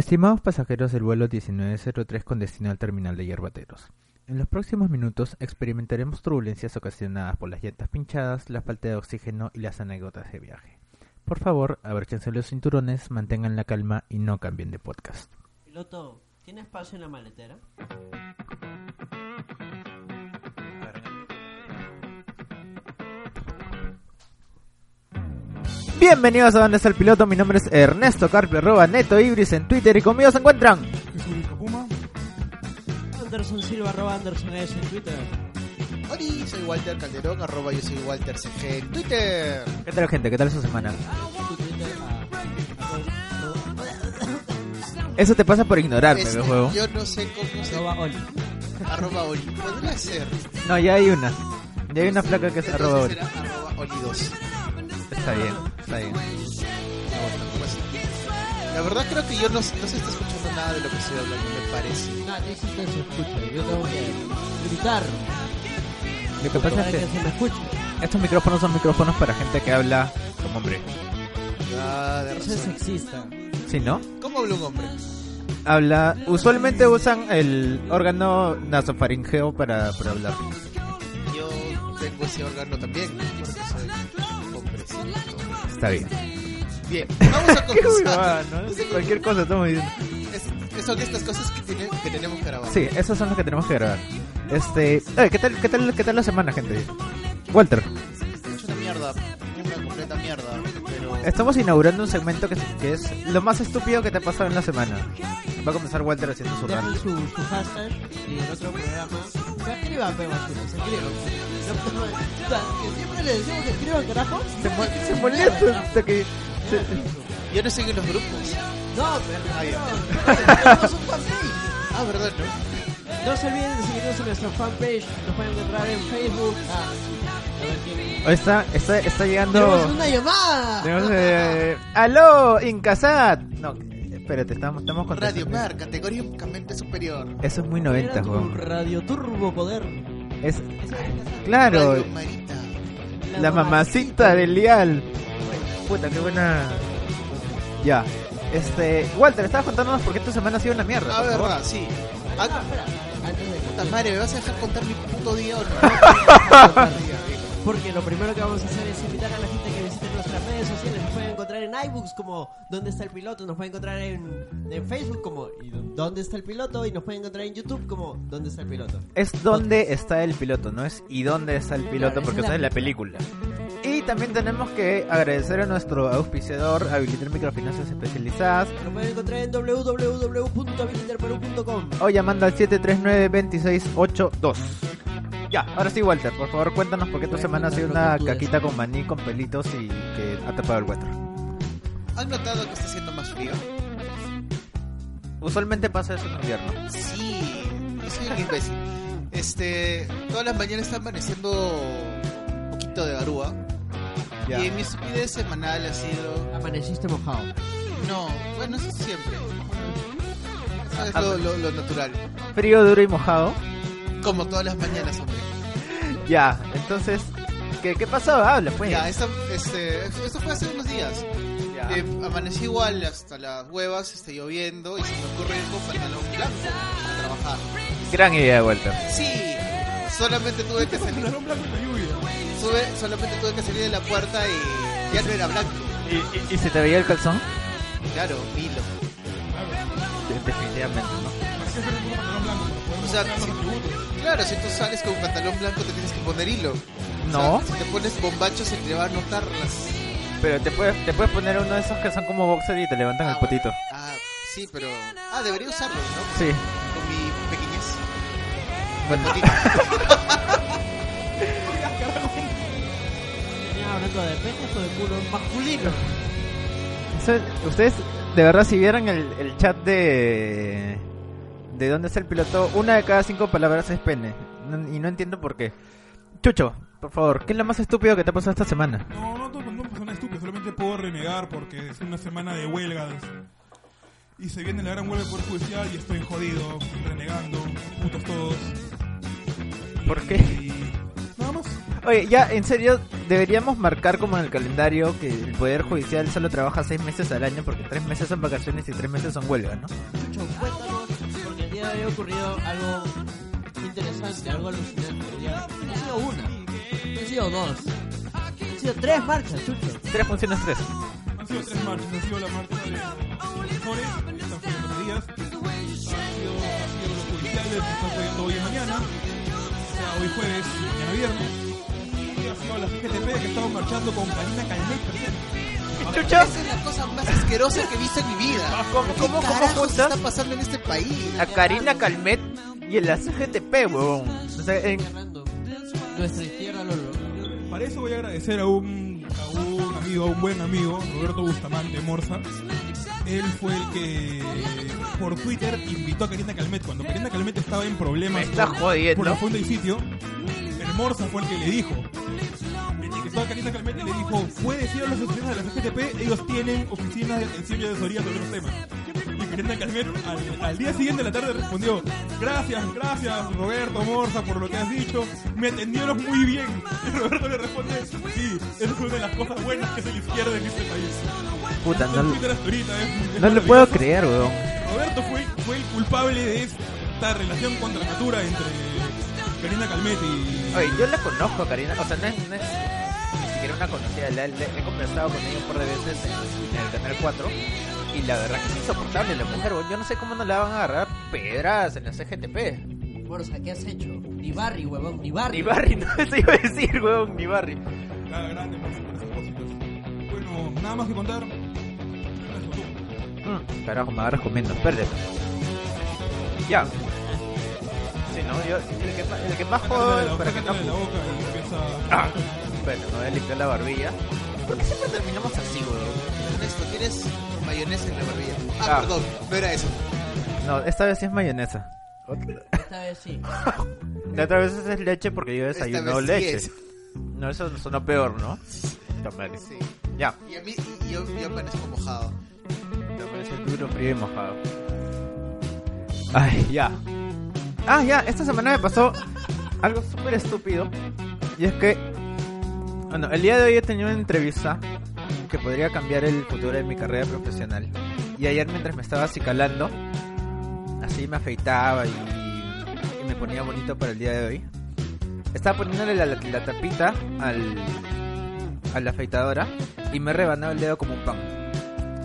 Estimados pasajeros del vuelo 1903 con destino al terminal de Yerbateros. En los próximos minutos experimentaremos turbulencias ocasionadas por las llantas pinchadas, la falta de oxígeno y las anécdotas de viaje. Por favor, abróchense los cinturones, mantengan la calma y no cambien de podcast. Piloto, ¿tiene espacio en la maletera? Bienvenidos a Donde está el piloto, mi nombre es Ernesto Carpio, arroba Neto Ibris en Twitter y conmigo se encuentran Jesús Puma. Anderson Silva, arroba Anderson S en Twitter. Hola, soy Walter Calderón, arroba yo soy Walter CG en Twitter. ¿Qué tal gente? ¿Qué tal su semana? Tu Twitter a- Eso te pasa por ignorarme, Este, me juego. Yo no sé cómo se arroba Oli. arroba Oli. Podría ser. No, ya hay una. Ya hay una placa que es arroba. será arroba Oli2. Está bien, está bien. La verdad creo que yo no, no se está escuchando nada de lo que estoy hablando, me parece. No, ni siquiera se escucha. Yo tengo que gritar Lo que pasa es que que se me escuche. estos micrófonos son micrófonos para gente que habla como hombre. Ah, de Eso es sexista. ¿Sí, no? ¿Cómo habla un hombre? Habla, usualmente usan el órgano nasofaringeo para, para hablar. Yo tengo ese órgano también, porque soy hombrecito. Está bien. Bien, vamos a comenzar. Cualquier cosa estamos diciendo. Es- son estas cosas que, tiene- que tenemos que grabar. Sí, esos son los que tenemos que grabar. Este, oye, ¿qué tal, qué tal, qué tal la semana, gente? Walter, hecho una mierda, una completa mierda. Estamos inaugurando un segmento que, que es lo más estúpido que te ha pasado en la semana. Va a comenzar Walter haciendo su Dejen rant. su, su hashtag y el otro programa. Se escriban, pero se escriban. O sea, que siempre le decimos que escriban, carajo. Se, se molesta hasta que... se- Yo no sé en los grupos. No, pero Ah, no. Ah, verdad, ¿no? No se olviden de seguirnos en nuestra fanpage. Nos pueden encontrar en Facebook. Ah, está, está, está llegando... ¡Tenemos una llamada! Tenemos, eh, ¡Aló, Incasat! No, espérate, estamos, estamos con... Radio Mar, categóricamente superior. Eso es muy 90, Era tu weón. Radio Turbo Poder. Es... Claro, Radio Marita. la mamacita del Lial. Puta, qué buena... Ya. Este... Walter, estabas contándonos por qué tu semana ha sido una mierda. Ah, favor. verdad, sí. Ah, Ah, espera. Antes de puta madre, ¿me vas a dejar contar mi puto día o no? Porque lo primero que vamos a hacer es invitar a la gente que visite nuestras redes sociales. Nos pueden encontrar en iBooks como ¿Dónde está el piloto? Nos pueden encontrar en, en Facebook como ¿Y ¿Dónde está el piloto? Y nos pueden encontrar en YouTube como ¿Dónde está el piloto? Es dónde está el piloto, no es y dónde está el piloto, Claro, porque esa esa es la- la película. Y también tenemos que agradecer a nuestro auspiciador, Habilitar Microfinanzas Especializadas, Nos pueden encontrar en www.habiliterperú.com o llamando al 739-2682. Ya, ahora sí, Walter, por favor cuéntanos por qué tu semana ha sido una caquita con maní, con pelitos y que ha tapado el Walter. ¿Han notado que está haciendo más frío? Usualmente pasa eso en invierno. Sí, yo soy un imbécil. Este, todas las mañanas está amaneciendo un poquito de garúa. Ya. Y mi estupidez semanal ha sido. Amaneciste mojado. No, bueno, eso siempre. Eso es Ah, lo, lo- lo natural. Frío, duro y mojado. Como todas las mañanas, hombre. Ya, entonces, ¿qué, qué pasó? Habla, pues. Ya, esta- este, esto fue hace unos días. Ya. Eh, amanecí igual hasta las huevas, este, lloviendo, y se me ocurre ir con pantalón blanco a trabajar. Gran idea, Walter. Sí, solamente tuve que salir. Pantalón blanco en la lluvia. Sube, solamente tuve que salir de la puerta y ya no era blanco. ¿Y, y, y se te veía el calzón? Claro, hilo. De- Definitivamente, ¿no? ¿Para qué hacer un pantalón blanco? Para O sea. Claro, si tú sales con un pantalón blanco te tienes que poner hilo. No, O sea, si te pones bombacho se te va a notar las... pero te puedes, te puedes poner uno de esos que son como boxer y te levantan Ah, el potito. Ah, sí, pero... Ah, debería usarlo, ¿no? Sí. Con mi pequeñez. Bueno, hablando de penes o de culo masculino. ustedes, de verdad, si vieran el, el chat de... De dónde está el piloto, una de cada cinco palabras es pene. No- y no entiendo por qué. Chucho, por favor, ¿qué es lo más estúpido que te ha pasado esta semana? No, no, no, no persona estúpida, solamente puedo renegar porque es una semana de huelgas. Y se viene la gran huelga del Poder Judicial y estoy jodido, renegando, putos todos. ¿Por qué? Y nada más. Oye, ya, en serio, deberíamos marcar como en el calendario que el Poder Judicial solo trabaja seis meses al año porque tres meses son vacaciones y tres meses son huelga, ¿no? Chucho, el día de hoy ha ocurrido algo interesante, algo alucinante. Ya, no ha sido una, no han sido dos, han sido tres marchas, Chucho. Tres funciones, tres. Han sido tres marchas. Ha sido la marcha de profesores, que están fallando los días. Ha sido, ha sido los judiciales, que están fallando hoy y mañana. O sea, hoy jueves y mañana viernes. Y ha sido la CGTP que estaban marchando con Karina Calmet presente. Chucho, Esa es la cosa más asquerosa que he visto en mi vida. ¿Cómo- ¿Qué cómo- cómo juntas? está pasando en este país? a Karina Calmet y en la CGTP, huevón. O sea, en- nuestra izquierda Lolo. Para eso voy a agradecer a un, a un amigo, a un buen amigo, Roberto Bustamante Morza. Él fue el que por Twitter invitó a Karina Calmet. Cuando Karina Calmet estaba en problemas Me está por, jodiendo. por la fuente y sitio, el Morza fue el que le dijo. Etiquetó a Karina Calmet y le dijo, puedes ir a las oficinas de la CGTP, ellos tienen oficinas de atención y asesoría sobre los temas. Y Calmet al, al día siguiente de la tarde respondió, gracias, gracias Roberto Morza por lo que has dicho, me atendieron muy bien. Y Roberto le responde, sí, esa es una de las cosas buenas que es la izquierda en este país. puta, no, es no lo puedo creer, huevón. Roberto fue, fue el culpable de esta relación contra natura entre Karina Calmet y... Oye, yo la conozco Karina, o sea, no es, no es conocida, la- la- he conversado con ella un par de veces en, en el Canal 4 y la verdad que es insoportable la mujer, yo no sé cómo no la van a agarrar pedras en la CGTP. Bueno, o sea, ¿qué has hecho? Ni Barry, huevón, ni Barry. Ni Barry, no, eso iba a decir, huevón, ni Barry. Cada grande. Bueno, nada más que contar. Mm, carajo, me agarras comiendo, espérate. Ya. Sí, no, yo, el que, el que más jodo para que no... sácatela de la boca y empieza... Ah, me voy a limpiar la barbilla. ¿Por qué siempre terminamos así, huevón? Ernesto, tienes mayonesa en la barbilla. Ah, Ah. perdón, no era eso. No, esta vez sí es mayonesa. Esta vez sí. La otra vez es leche porque yo Esta desayuno vez sí leche. es. No, eso sonó peor, ¿no? Puta madre. Sí. Ya. Y a mí, y yo, yo amanezco mojado. Me parece duro, frío y mojado. Ay, ya. Ah, ya, esta semana me pasó algo súper estúpido. Y es que, bueno, el día de hoy he tenido una entrevista que podría cambiar el futuro de mi carrera profesional. Y ayer mientras me estaba acicalando, así me afeitaba y, y me ponía bonito para el día de hoy. Estaba poniéndole la, tapita al, a la afeitadora y me he rebanado el dedo como un pan.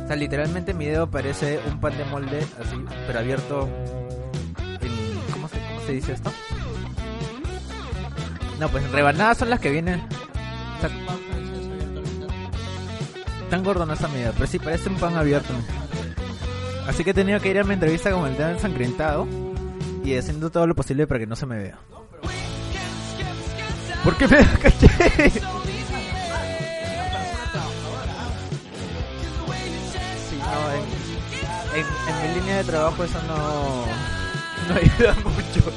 O sea, literalmente mi dedo parece un pan de molde, así, pero abierto en... ¿Cómo se, cómo se dice esto? No, pues rebanadas son las que vienen... final. tan gordo no está mi dedo, pero sí parece un pan abierto. Así que he tenido que ir a mi entrevista con el dedo ensangrentado y haciendo todo lo posible para que no se me vea. ¿Por qué me caché? En, en mi línea de trabajo eso no, no ayuda mucho.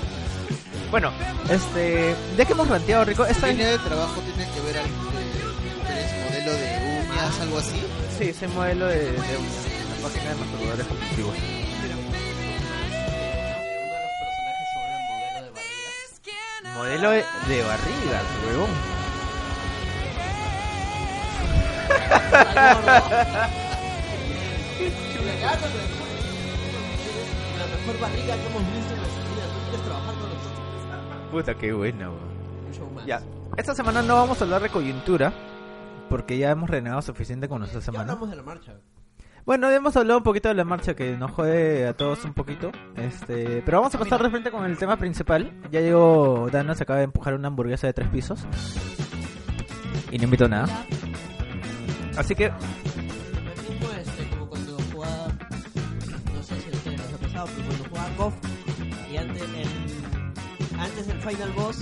Bueno, este, ya que hemos ranteado rico, esta ¿Tu línea de trabajo tiene que ver de, eres modelo de uñas, algo así? sí, soy modelo de, de una página de masturbadores compulsivos. Uno de los personajes se vuelve modelo de de, barriga, huevón. La mejor barriga que hemos visto en nuestra vida. ¿Tú quieres trabajar con? Puta, qué buena, weón. Un show más. Ya, esta semana no vamos a hablar de coyuntura, porque ya hemos renegado suficiente con nuestra Ya semana. hablamos de la marcha. Bueno, hemos hablado un poquito de la marcha que nos jode a todos un poquito. Este, pero vamos a pasar de frente con el tema principal. Ya llegó Dana, se acaba de empujar una hamburguesa de tres pisos. Y no invito nada. Así que, Lo mismo este, como cuando jugaba, no sé si a les ha pasado, pero cuando jugaba KOF y antes, el, antes del final boss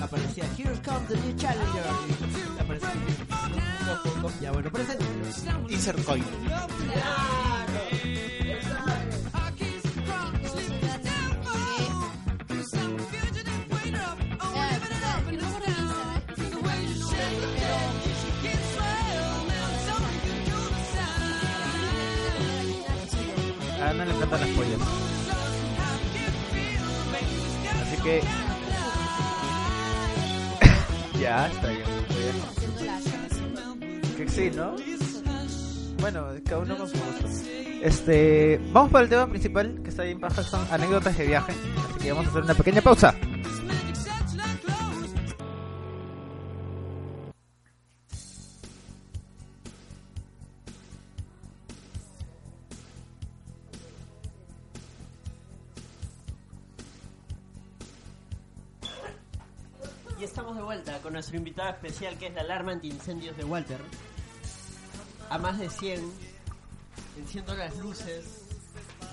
aparecía Here's come the new challenger y aparecía ya bueno, presente. Insert coin. a Dana le encantan las pollas. Que... ya, está bien. Que sí, ¿no? Bueno, cada uno con su gusto. Este, vamos para el tema principal, que está bien baja, son anécdotas de viaje. Así que vamos a hacer una pequeña pausa. Con nuestro invitado especial que es la alarma antiincendios de Walter. A más de 100. Enciendo las luces.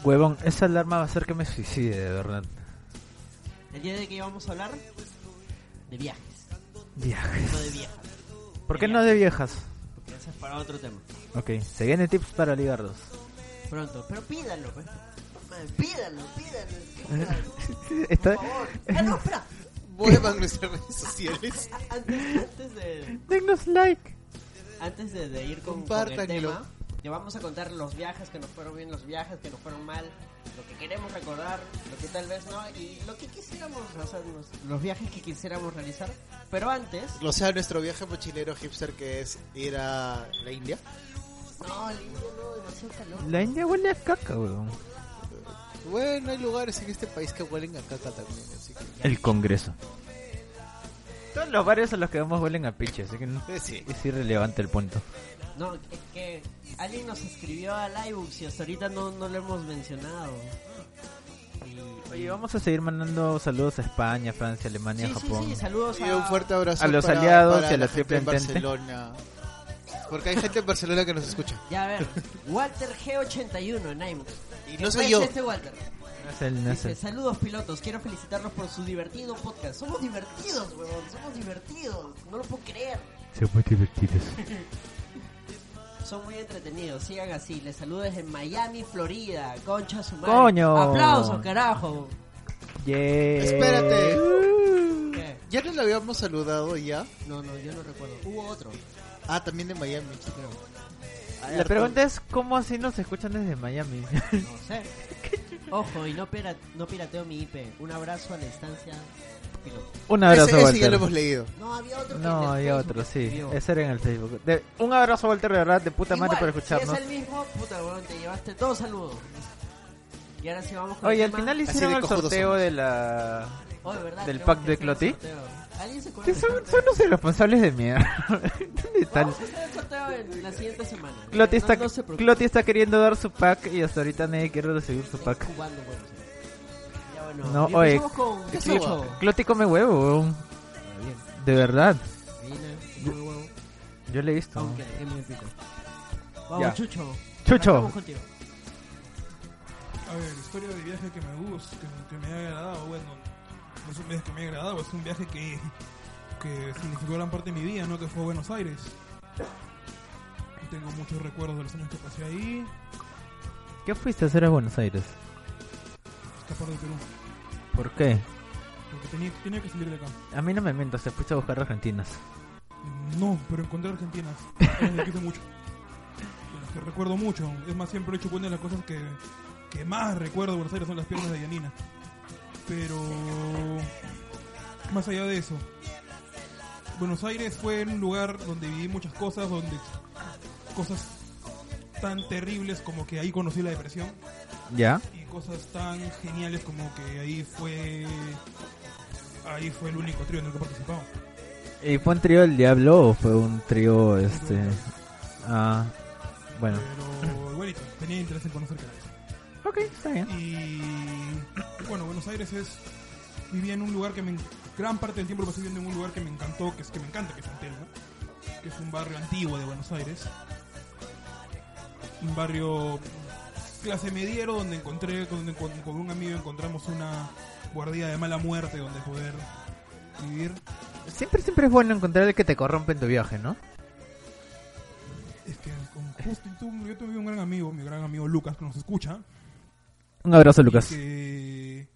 Huevón, esa alarma va a hacer que me suicide, de verdad. El día de que íbamos a hablar de viajes, Viajes. no de viejas. ¿Por qué no de viejas? Porque ese es para otro tema. Ok, se vienen tips para ligarlos. Pronto, pero pídanlo, pues. Pídanlo, pídanlo. Está... Por favor. Ah, no, espera. Vuelvan nuestras redes sociales. Antes, antes de, Denos like. antes de, de ir con, con el tema, te vamos a contar los viajes que nos fueron bien, los viajes que nos fueron mal, lo que queremos recordar, lo que tal vez no, y lo que quisiéramos hacer, los, los viajes que quisiéramos realizar. Pero antes, O sea, nuestro viaje mochilero hipster que es ir a la India. no, el India no, demasiado calor. La India huele a caca, weón. Bueno, hay lugares en este país que huelen a caca también, así que... El Congreso. Todos los barrios a los que vamos huelen a piche, así que no- Eh, sí. es irrelevante el punto. No, es que alguien nos escribió al iBooks y hasta ahorita no, no lo hemos mencionado. Y- Oye, vamos a seguir mandando saludos a España, Francia, Alemania, Sí, sí, Japón. sí, saludos Y a... un fuerte abrazo A los para- aliados para y a la Triple en. Barcelona. Porque hay gente en Barcelona que nos escucha. Ya, a ver, Walter G81 en iBooks. Y ¿Qué no soy yo. Este Walter? No es el, no es Dice, el- saludos pilotos, quiero felicitarlos por su divertido podcast. Somos divertidos, huevón, somos divertidos. No lo puedo creer. Son muy divertidos. Son muy entretenidos, sigan así. Les saludo desde Miami, Florida. Concha su madre. ¡Coño! Aplausos, carajo. Yeah. Espérate. ¿Qué? Ya nos lo habíamos saludado ya. No, no, yo no recuerdo. Hubo otro, Ah, también de Miami. creo. La pregunta es cómo así nos escuchan desde Miami. No sé. Ojo, y no, pira- no pirateo mi IP. Un abrazo a la distancia, piloto. Un abrazo, ese, ese Walter. ya lo hemos leído. No, había otro que No, en el había Facebook otro, sí. escribió. Ese era en el Facebook. De- un abrazo, Walter, de verdad, de puta madre Igual, por escucharnos. Si es el mismo, puta, weón, te llevaste dos saludos. Y ahora sí vamos con Oye, el al tema. final Así hicieron de el cojudos sorteo somos. de la... Oye, ¿verdad? del Tenemos pack que de hacer el Cloti. sorteo. ¿Alguien se acuerda son, son los irresponsables de mierda. ¿Dónde están? Vamos a hacer el sorteo en la siguiente semana. Cloti No- está, no se preocupen. Cloti está queriendo dar su pack y hasta ahorita nadie quiere recibir su pack. jugando, bueno, sí. Ya, bueno. No, y oye, empezamos con ¿qué Chucho. huevo? Cloti come huevo, weón. Bien. De verdad. Gallina, come huevo. Yo le he visto. Aunque pico. Vamos, Ya. Chucho. Chucho. Arrancamos contigo. A ver, historia de viaje que me gusta, que, que me ha agradado. Bueno, es un viaje que me ha agradado, es un viaje que, que significó gran parte de mi vida, ¿no? Que fue a Buenos Aires. Tengo muchos recuerdos de los años que pasé ahí, ¿Qué fuiste a hacer a Buenos Aires? escapar de Perú. ¿Por qué? Porque tenía, tenía que salir de acá. A mí no me mientas, te fuiste a buscar argentinas. No, pero encontré argentinas. Las que quise mucho. Las que recuerdo mucho. Es más, siempre he hecho cuenta de las cosas que, que más recuerdo de Buenos Aires son las piernas de Yanina. Pero más allá de eso, Buenos Aires fue un lugar donde viví muchas cosas, donde cosas tan terribles como que ahí conocí la depresión ¿Ya? y cosas tan geniales como que ahí fue ahí fue el único trío en el que participaba. ¿Y fue un trío del diablo o fue un trío, este... Ah, bueno. Pero igualito, tenía interés en conocer. Ok, está bien. Y bueno, Buenos Aires es. Vivía en un lugar que me. Gran parte del tiempo lo pasé viviendo en un lugar que me encantó, que es que me encanta, que es San Telmo, que es un barrio antiguo de Buenos Aires. Un barrio clase mediero donde encontré, donde con, con un amigo encontramos una guardia de mala muerte donde poder vivir. Siempre, siempre es bueno encontrar el que te corrompe en tu viaje, ¿no? Es que con justo, tú- yo tuve un gran amigo, mi gran amigo Lucas, que nos escucha. Un abrazo, Lucas. que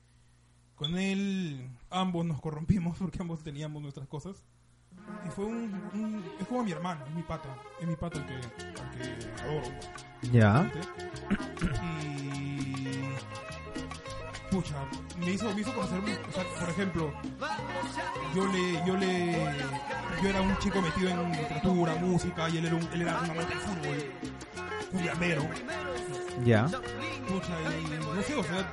con él ambos nos corrompimos porque ambos teníamos nuestras cosas. Y fue un, un- es como mi hermano, es mi pata, es mi pata el que, al que adoro. Ya. Y pucha, me hizo, me hizo conocer, o sea, por ejemplo, yo le, yo le, yo era un chico metido en literatura, música, y él era un, él era un amante del fútbol, cuyamero, Ya. pucha, y no sé, o sea,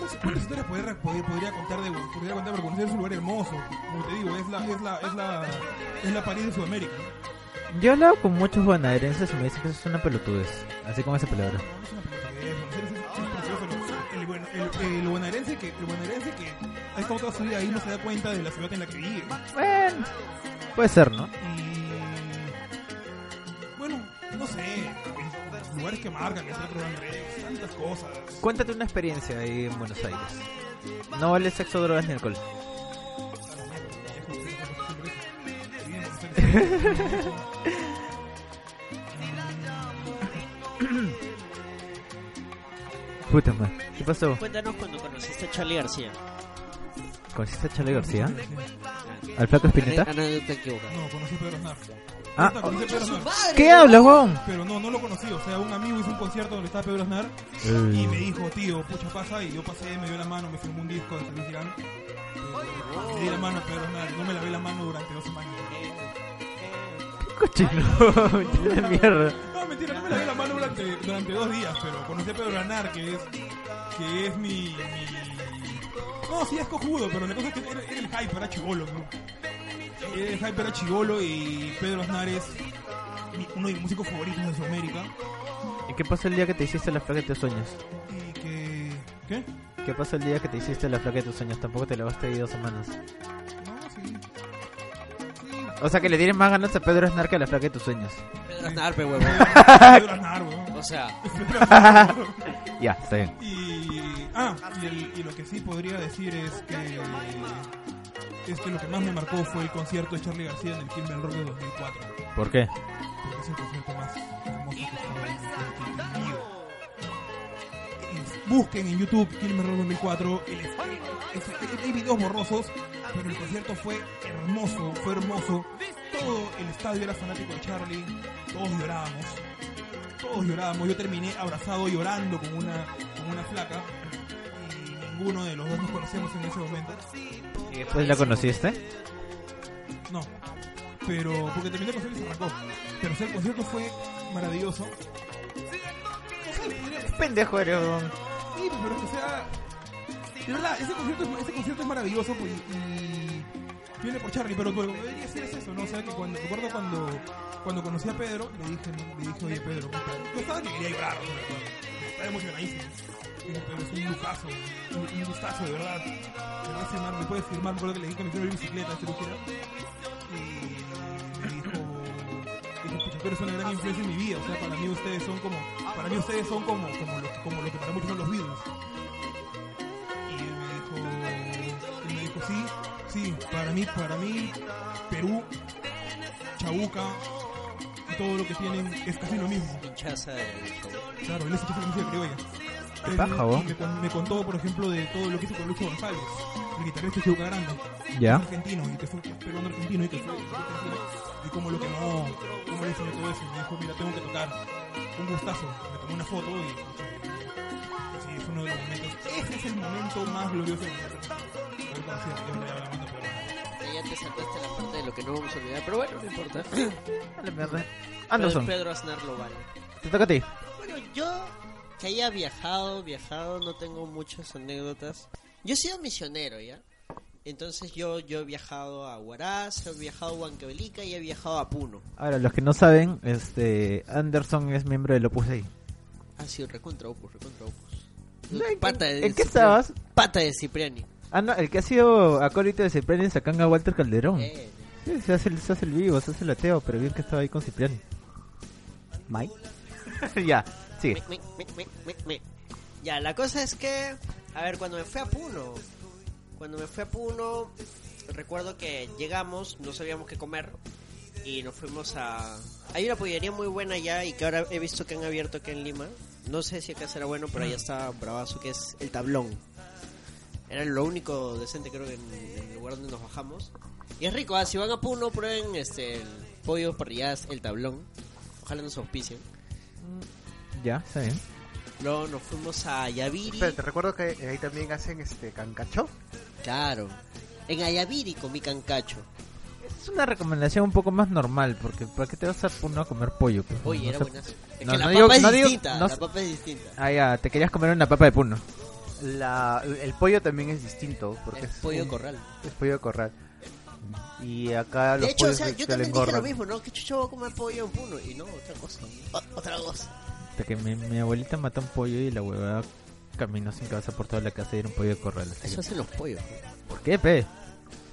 no sé cuántas historias podría, podría, podría contar de, podría contar, pero conocer es un lugar hermoso, como te digo, es la, es la, es la, es la París de Sudamérica. Yo he hablado con muchos bonaerenses y me dicen que eso es una pelotudez. Así como ese palabra. No, no es una pelota el, el bonaerense que, el bonaerense que ha estado toda su vida ahí no se da cuenta de la ciudad en la que vive. Bueno, puede ser, ¿no? Y bueno, no sé, lugares que marcan, el Teatro de Andrés, tantas cosas. Cuéntate una experiencia ahí en Buenos Aires. No vale sexo, drogas ni alcohol. Puta madre. ¿Qué pasó? Cuéntanos cuando conociste a Charlie García. ¿Conociste a Charlie García? ¿Al flaco Espineta? No, conocí a Pedro Aznar. Ah, Neta, conocí a Pedro Aznar. ¿Qué hablas, weón? Pero no, no lo conocí. O sea, un amigo hizo un concierto donde estaba Pedro Aznar y me dijo, tío, pucha pasa. Y yo pasé, me dio la mano, me firmó un disco de Feliz Girán. Eh, Le di la mano a Pedro Aznar. No me lavé la mano durante dos semanas. Cochino. de mierda. No, mentira, no me lavé la mano durante, durante dos días, pero conocí a Pedro Aznar, que es, que es mi, mi... No, sí es cojudo, pero la cosa es que era, era el hype, era chivolo, ¿no? Era el hype, era chivolo y Pedro Aznar es mi- uno de mis músicos favoritos de Sudamérica. ¿Y qué pasó el día que te hiciste la flaca de tus sueños? Y que... ¿Qué? ¿Qué pasó el día que te hiciste la flaca de tus sueños? Tampoco te lavaste ahí dos semanas. No, sí. Sí. O sea que le tienes más ganas a Pedro Aznar que a la flaca de tus sueños. Pedro Aznar, pe huevón. Pedro Aznar, weón. O sea. Ya, está bien. Y, ah, y, el- y lo que sí podría decir es que es que lo que más me marcó fue el concierto de Charlie García en el Kimmel Rock de 2004, ¿Por qué? porque es el concierto más hermoso que he estado en- en- en mi vida. Busquen en YouTube Kimmel Rock 2004, el- es- hay videos borrosos, pero el concierto fue hermoso, fue hermoso. Todo el estadio era fanático de Charlie, todos llorábamos todos llorábamos. Yo terminé abrazado llorando con una, con una flaca. Y ninguno de los dos nos conocemos en ese momento. ¿Y después la conociste? No. Pero porque terminé el concierto y se arrancó. Pero o sea, el concierto fue maravilloso. Pendejo eres. Sí, pero o sea, de verdad, ese concierto es, maravilloso pues, y viene por Charlie, pero lo que debería es eso, ¿no? O sea, que cuando, recuerdo cuando, cuando conocí a Pedro, le dije, le dije, oye Pedro, yo estaba que quería llorar, ¿no? estaba emocionadísimo. Pedro, es un gustazo, un, un gustazo, de verdad. ¿Me? ¿Me puedes firmar? Me acuerdo que le dije que me hiciera bicicleta, este ligera. Y me dijo, tú eres una gran influencia en mi vida, o sea, para mí ustedes son como, para mí ustedes son como, como, lo, que- como lo que para muchos son los Beatles. Y él me dijo, él me dijo, sí, sí, para mí, para mí, Perú, Chabuca, y todo lo que tienen es casi lo mismo. hinchaza de Claro, él es hincha de la música criolla. Qué Él paja, vos. me, con- me contó, por ejemplo, de todo lo que hizo con Lucho González, el guitarrista de Chabuca Grande. Ya. Es argentino, y que fue peruano argentino, y que fue fue argentino, y como lo que no, como le enseñó todo eso. Me dijo, mira, tengo que tocar un gustazo. Me tomé una foto y, sí, es uno de los momentos. Ese es el momento más glorioso de mi vida. Haber conocido a Pedro y hablando Pedro. Ya te saltaste la parte de lo que no vamos a olvidar, pero bueno, no importa. Dale, mierda. Anderson, Pedro, Pedro Aznar lo vale. te toca a ti. Bueno, yo que haya viajado, viajado, no tengo muchas anécdotas. Yo he sido misionero, ¿ya? Entonces yo, yo he viajado a Huaraz, he viajado a Huancavelica y he viajado a Puno. Ahora, los que no saben, este Anderson es miembro del Opus Dei. Ah, sí, recontra Opus, recontra Opus. ¿En- Pata de ¿En qué estabas? Pata de Cipriani. Ah, no, el que ha sido acólito de Cipriani es Sacanga Walter Calderón. Eh, Sí, se hace, el, se hace el vivo, se hace el ateo, pero bien que estaba ahí con Cipriani. Mike. ya, sigue. me, me, me, me, me. Ya, la cosa es que, a ver, cuando me fui a Puno, cuando me fui a Puno, recuerdo que llegamos, no sabíamos qué comer y nos fuimos a... Hay una pollería muy buena allá y que ahora he visto que han abierto aquí en Lima. No sé si acá será bueno, pero allá está bravazo, que es el tablón. Era lo único decente creo que en, el lugar donde nos bajamos. Y es rico, ah, si van a Puno prueben este, el pollo parrilladas, el tablón. Ojalá nos auspicien. Ya, está bien. Luego nos fuimos a Ayaviri. Espera, te recuerdo que ahí también hacen este cancacho. Claro. En Ayaviri comí cancacho. Es una recomendación un poco más normal, porque ¿para qué te vas a Puno a comer pollo? pues? Oye, No era sé- buenazo. Es No, que la no papa digo- es no digo- distinta. no la papa es distinta. Ah, ya, te querías comer una papa de Puno. La, el pollo también es distinto porque Es es, pollo un- corral. es pollo de corral. Y acá los De hecho, o sea, se- yo también dije lo mismo, ¿no? Que chucho voy a comer pollo en Puno. Y no, otra cosa. O- otra cosa. Hasta que mi, mi abuelita mató un pollo y la huevada caminó sin cabeza por toda la casa y era un pollo de corral. así Eso que- hacen los pollos. ¿Por qué, pe?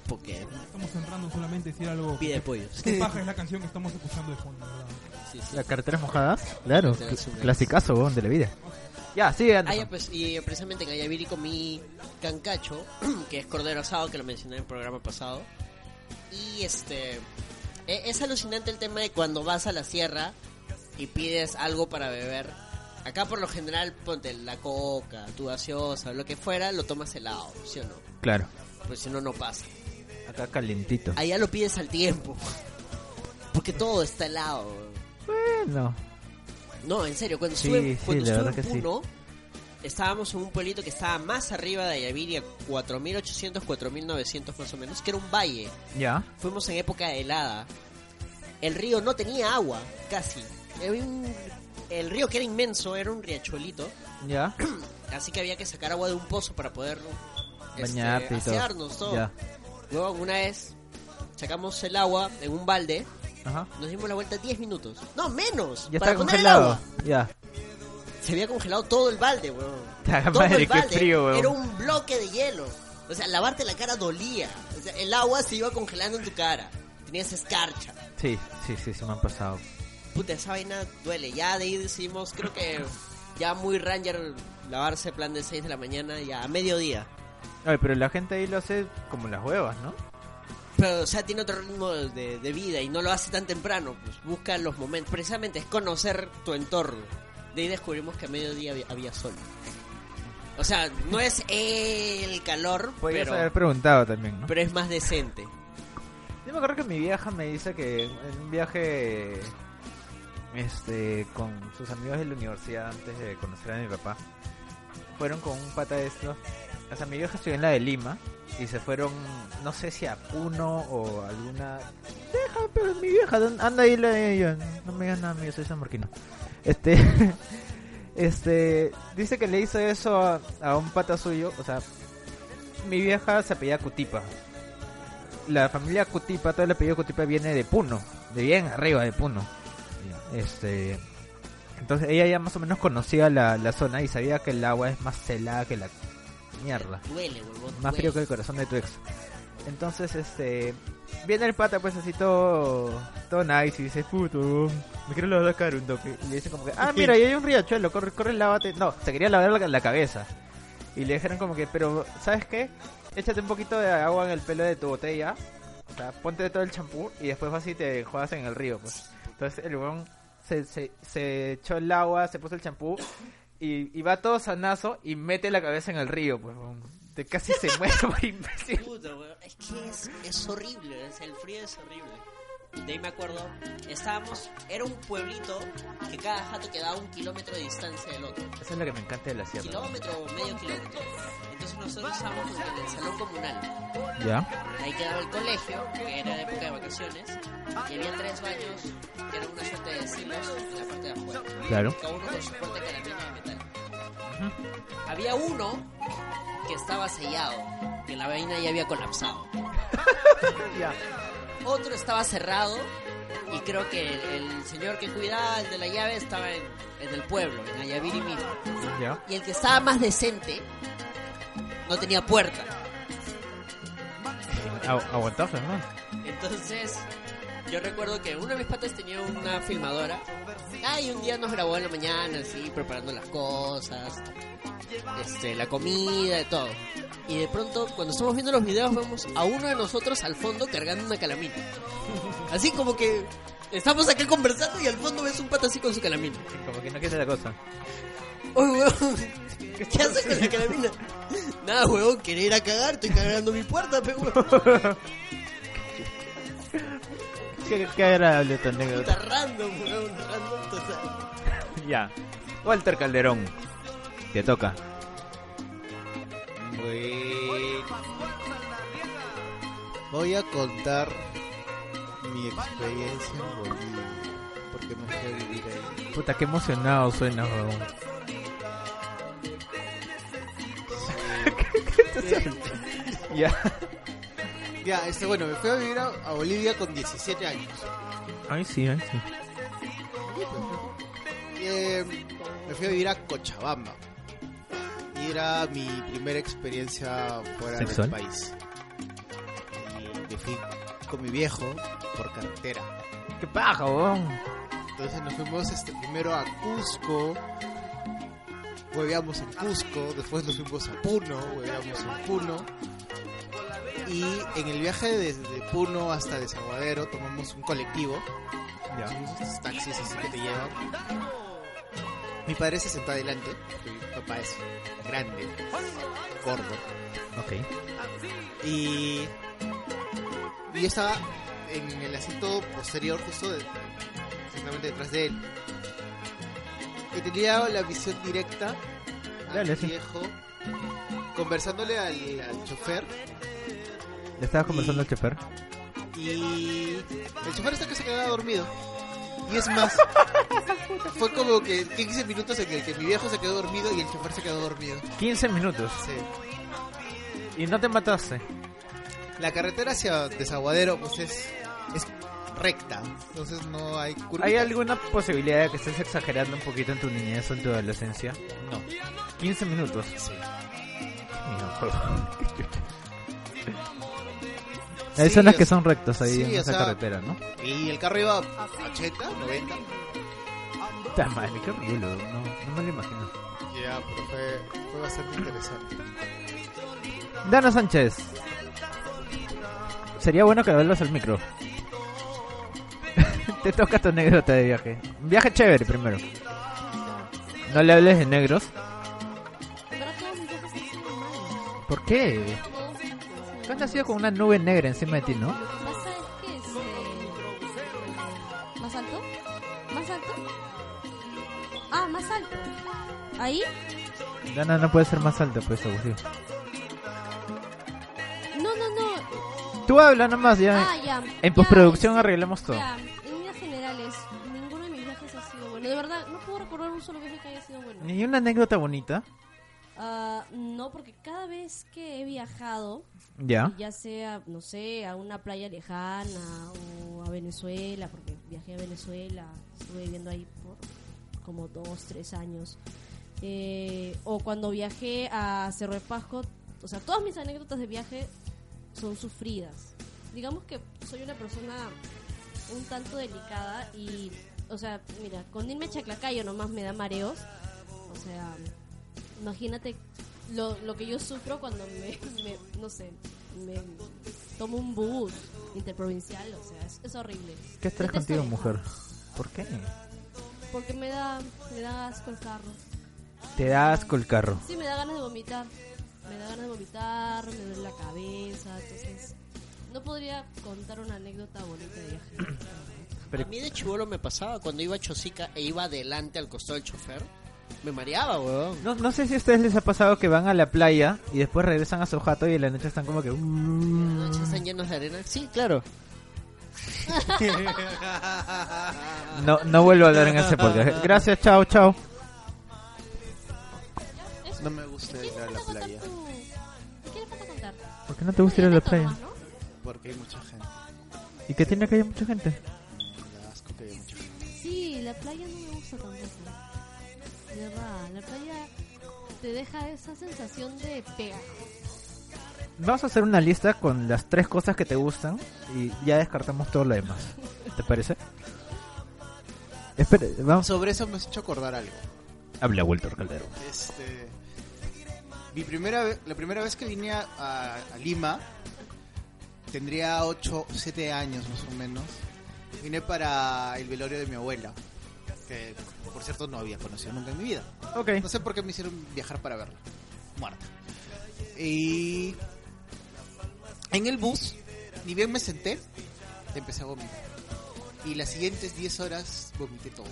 Porque Estamos centrando solamente en decir algo. pide pollos. Qué paja es la canción que estamos escuchando de fondo, ¿verdad? Sí, sí. ¿Las carreteras mojadas? Claro, Carreteras cl- húmedas. clasicazo, weón, de la vida. Ya, sigue, Ah, Anderson. ya, pues, y precisamente en Ayaviri comí cancacho, que es cordero asado, que lo mencioné en el programa pasado. Y este. e- Es alucinante el tema de cuando vas a la sierra y pides algo para beber. Acá por lo general, ponte la coca, tu gaseosa, lo que fuera, lo tomas helado, ¿sí o no? Claro, Pues si no, no pasa. acá calientito. Allá lo pides al tiempo. Porque todo está helado. Bueno, No, en serio, cuando Sí, estuve, sí, cuando estuve en sí. Estábamos en un pueblito que estaba más arriba de Ayaviri, a 4.800, 4.900 más o menos, que era un valle. ya. Fuimos en época de helada. El río no tenía agua, casi. Un- el río que era inmenso, era un riachuelito, Ya, así que había que sacar agua de un pozo para poder este, bañarte y todo. todo. Ya, Luego una vez sacamos el agua en un balde, ajá. nos dimos la vuelta 10 minutos. No, menos. Ya para está congelado. Ya. Se había congelado todo el balde, weón. Todo madre, el qué balde frío, weón. Era un bloque de hielo. O sea, lavarte la cara dolía. O sea, el agua se iba congelando en tu cara. Tenías escarcha. Sí, sí, sí, se me han pasado. Puta, esa vaina duele. Ya de ahí decidimos, creo que ya muy ranger lavarse plan de 6 de la mañana, ya a mediodía. Ay, pero la gente ahí lo hace como las huevas, ¿no? Pero, o sea, tiene otro ritmo de, de vida y no lo hace tan temprano. Pues busca los momentos. Precisamente es conocer tu entorno. De ahí descubrimos que a mediodía había, había sol. O sea, no es el calor, Podrías pero, haber preguntado también, ¿no? pero es más decente. Yo me acuerdo que mi vieja me dice que en un viaje este con sus amigos de la universidad antes de conocer a mi papá fueron con un pata de estos. O sea, mi vieja estudió en la de Lima y se fueron, no sé si a Puno o alguna. Deja, pero mi vieja, ¿dónde- anda ahí la de. No me digas nada, amigo, soy San Marquino. Este. Este. Dice que le hizo eso a, a un pata suyo. O sea, mi vieja se apellida Cutipa la familia Cutipa, todo el apellido Cutipa viene de Puno, de bien arriba de Puno. Este, entonces ella ya más o menos conocía la, la zona y sabía que el agua es más helada que la mierda, Duele, huevón. más frío que el corazón de tu ex. Entonces, este, viene el pata pues así todo, todo nice y dice, puto, me quiero lavar la cara un toque. Y le dice como que, ah, mira, ahí hay un riachuelo, corre, corre, lávate. No, se quería lavar la, la cabeza. Y le dijeron como que, pero, ¿sabes qué? Échate un poquito de agua en el pelo de tu botella. O sea, ponte todo el champú y después vas y te juegas en el río, pues. Entonces el weón se, se, echó el agua, se puso el champú y, y va todo sanazo y mete la cabeza en el río, pues. Te casi se muere imbécil. Es que es, es horrible, es, el frío es horrible. De ahí me acuerdo, estábamos, era un pueblito que cada jato quedaba un kilómetro de distancia del otro. Eso es lo que me encanta de la sierra. Kilómetro o medio kilómetro. Entonces nosotros estábamos en el salón comunal. ¿Ya? Ahí quedaba el colegio, que era época de vacaciones, y había tres baños que eran una suerte de silos en la parte de afuera. Claro. Cada uno con su puerta de caramelo de metal. Había uno que estaba sellado, que la vaina ya había colapsado. Ya. Otro estaba cerrado y creo que el, el señor que cuidaba el de la llave estaba en, en el pueblo, en Ayaviri mismo. ¿Ya? Y el que estaba más decente no tenía puerta. Agu- Aguantaste, ¿no? Entonces, yo recuerdo que uno de mis patas tenía una filmadora. Ah, y un día nos grabó en la mañana, así, preparando las cosas, este, la comida y todo. Y de pronto, cuando estamos viendo los videos, vemos a uno de nosotros al fondo cargando una calamina. Así como que estamos acá conversando y al fondo ves un pata así con su calamina. Como que no quiere la cosa. Oye, weón, ¿qué haces con la calamina? Nada, weón, quería ir a cagar, estoy cargando mi puerta, pe, weón. Qué, qué agradable tu anécdota. Puta random, weón, random total. Ya. Walter Calderón. Te toca. Bueno. Voy a contar mi experiencia en Bolivia. Porque me fui a vivir ahí. Puta, qué emocionado suenas, weón. Ya. Ya, este, bueno, me fui a vivir a, a Bolivia con 17 años. Ay, sí, ay, sí. Eh, me fui a vivir a Cochabamba. Y era mi primera experiencia fuera ¿Sexual? del país. Y me fui con mi viejo por carretera. Qué paja, weón. Entonces nos fuimos este, primero a Cusco, hueveamos en Cusco, después nos fuimos a Puno, hueveamos en Puno. Y en el viaje desde Puno hasta Desaguadero tomamos un colectivo, Ya. estos taxis así que te llevan. Mi padre se sentó adelante, porque mi papá es grande, gordo. Ok. Y, y yo estaba en el asiento posterior, justo de- exactamente detrás de él. Y tenía la visión directa al Dale, sí. viejo, conversándole al, al chofer. ¿Le estabas conversando Y- al chofer? Y el chofer está que se quedaba dormido. Y es más, fue como que 15 minutos en el que mi viejo se quedó dormido y el chofer se quedó dormido. 15 minutos. Sí. Y no te mataste. La carretera hacia Desaguadero, pues es, es recta, entonces no hay curvas. ¿Hay alguna posibilidad de que estés exagerando un poquito en tu niñez o en tu adolescencia? No. 15 minutos. Sí. Hay Sí, zonas que son rectas ahí sí, en o esa sea- carretera, ¿no? Y el carro iba a 80, 90. Está mal, qué horrible, no, no me lo imagino. Ya, pero fue, fue bastante interesante. Dana Sánchez. Sería bueno que le hablas al micro. Te toca tu anécdota de viaje. Un viaje chévere primero. No le hables de negros. ¿Por qué? Tú has nacido con una nube negra encima de ti, ¿no? Es que este... ¿Más alto? ¿Más alto? Ah, más alto. ¿Ahí? Dana no puede ser más alta, pues, abusivo. No, no, no. Tú habla nomás, ya. Ah, ya. En Ya, postproducción este, arreglamos todo. Ya, en líneas generales, ninguno de mis viajes ha sido bueno. De verdad, no puedo recordar un solo viaje que haya sido bueno. Ni una anécdota bonita. Ah, no, porque cada vez que he viajado, Ya. ya sea, no sé, a una playa lejana o a Venezuela, porque viajé a Venezuela, estuve viviendo ahí por como dos, tres años. Eh, o cuando viajé a Cerro de Pasco, o sea, todas mis anécdotas de viaje son sufridas. Digamos que soy una persona un tanto delicada y, o sea, mira, con irme a Chaclacayo nomás me da mareos. O sea, imagínate lo, lo que yo sufro cuando me, me- no sé, me tomo un bus interprovincial, o sea, es, es horrible. ¿Qué estrés contigo, mujer? ¿Por qué? Porque me da, me da asco el carro. Te da asco el carro. Sí, me da ganas de vomitar. Me da ganas de vomitar, me duele la cabeza, entonces no podría contar una anécdota bonita de viaje. Pero- A mí de chivolo me pasaba cuando iba a Chosica e iba adelante al costado del chofer. Me mareaba, weón. No, no sé si a ustedes les ha pasado que van a la playa y después regresan a su jato y en la noche están como que... Las "Mm". noches están llenos de arena. Sí, claro. No, no vuelvo a hablar en ese podcast. Gracias, chao, chao. No me gusta ir a la playa? ¿Qué quieres falta contar? ¿Por qué no te gusta ir a la playa? porque hay mucha gente. ¿Y qué tiene que haya mucha gente? Te deja esa sensación de pega. Vamos a hacer una lista con las tres cosas que te gustan y ya descartamos todo lo demás. ¿Te parece? Espera, vamos. Sobre eso me has hecho acordar algo. Habla Walter Calderón. Este, mi primera la primera vez que vine a, a- a Lima tendría 8, 7 años más o menos. Vine para el velorio de mi abuela, que por cierto no había conocido nunca en mi vida. Ok. No sé por qué me hicieron viajar para verla. Muerta. Y en el bus, ni bien me senté, empecé a vomitar. Y las siguientes 10 horas vomité todo.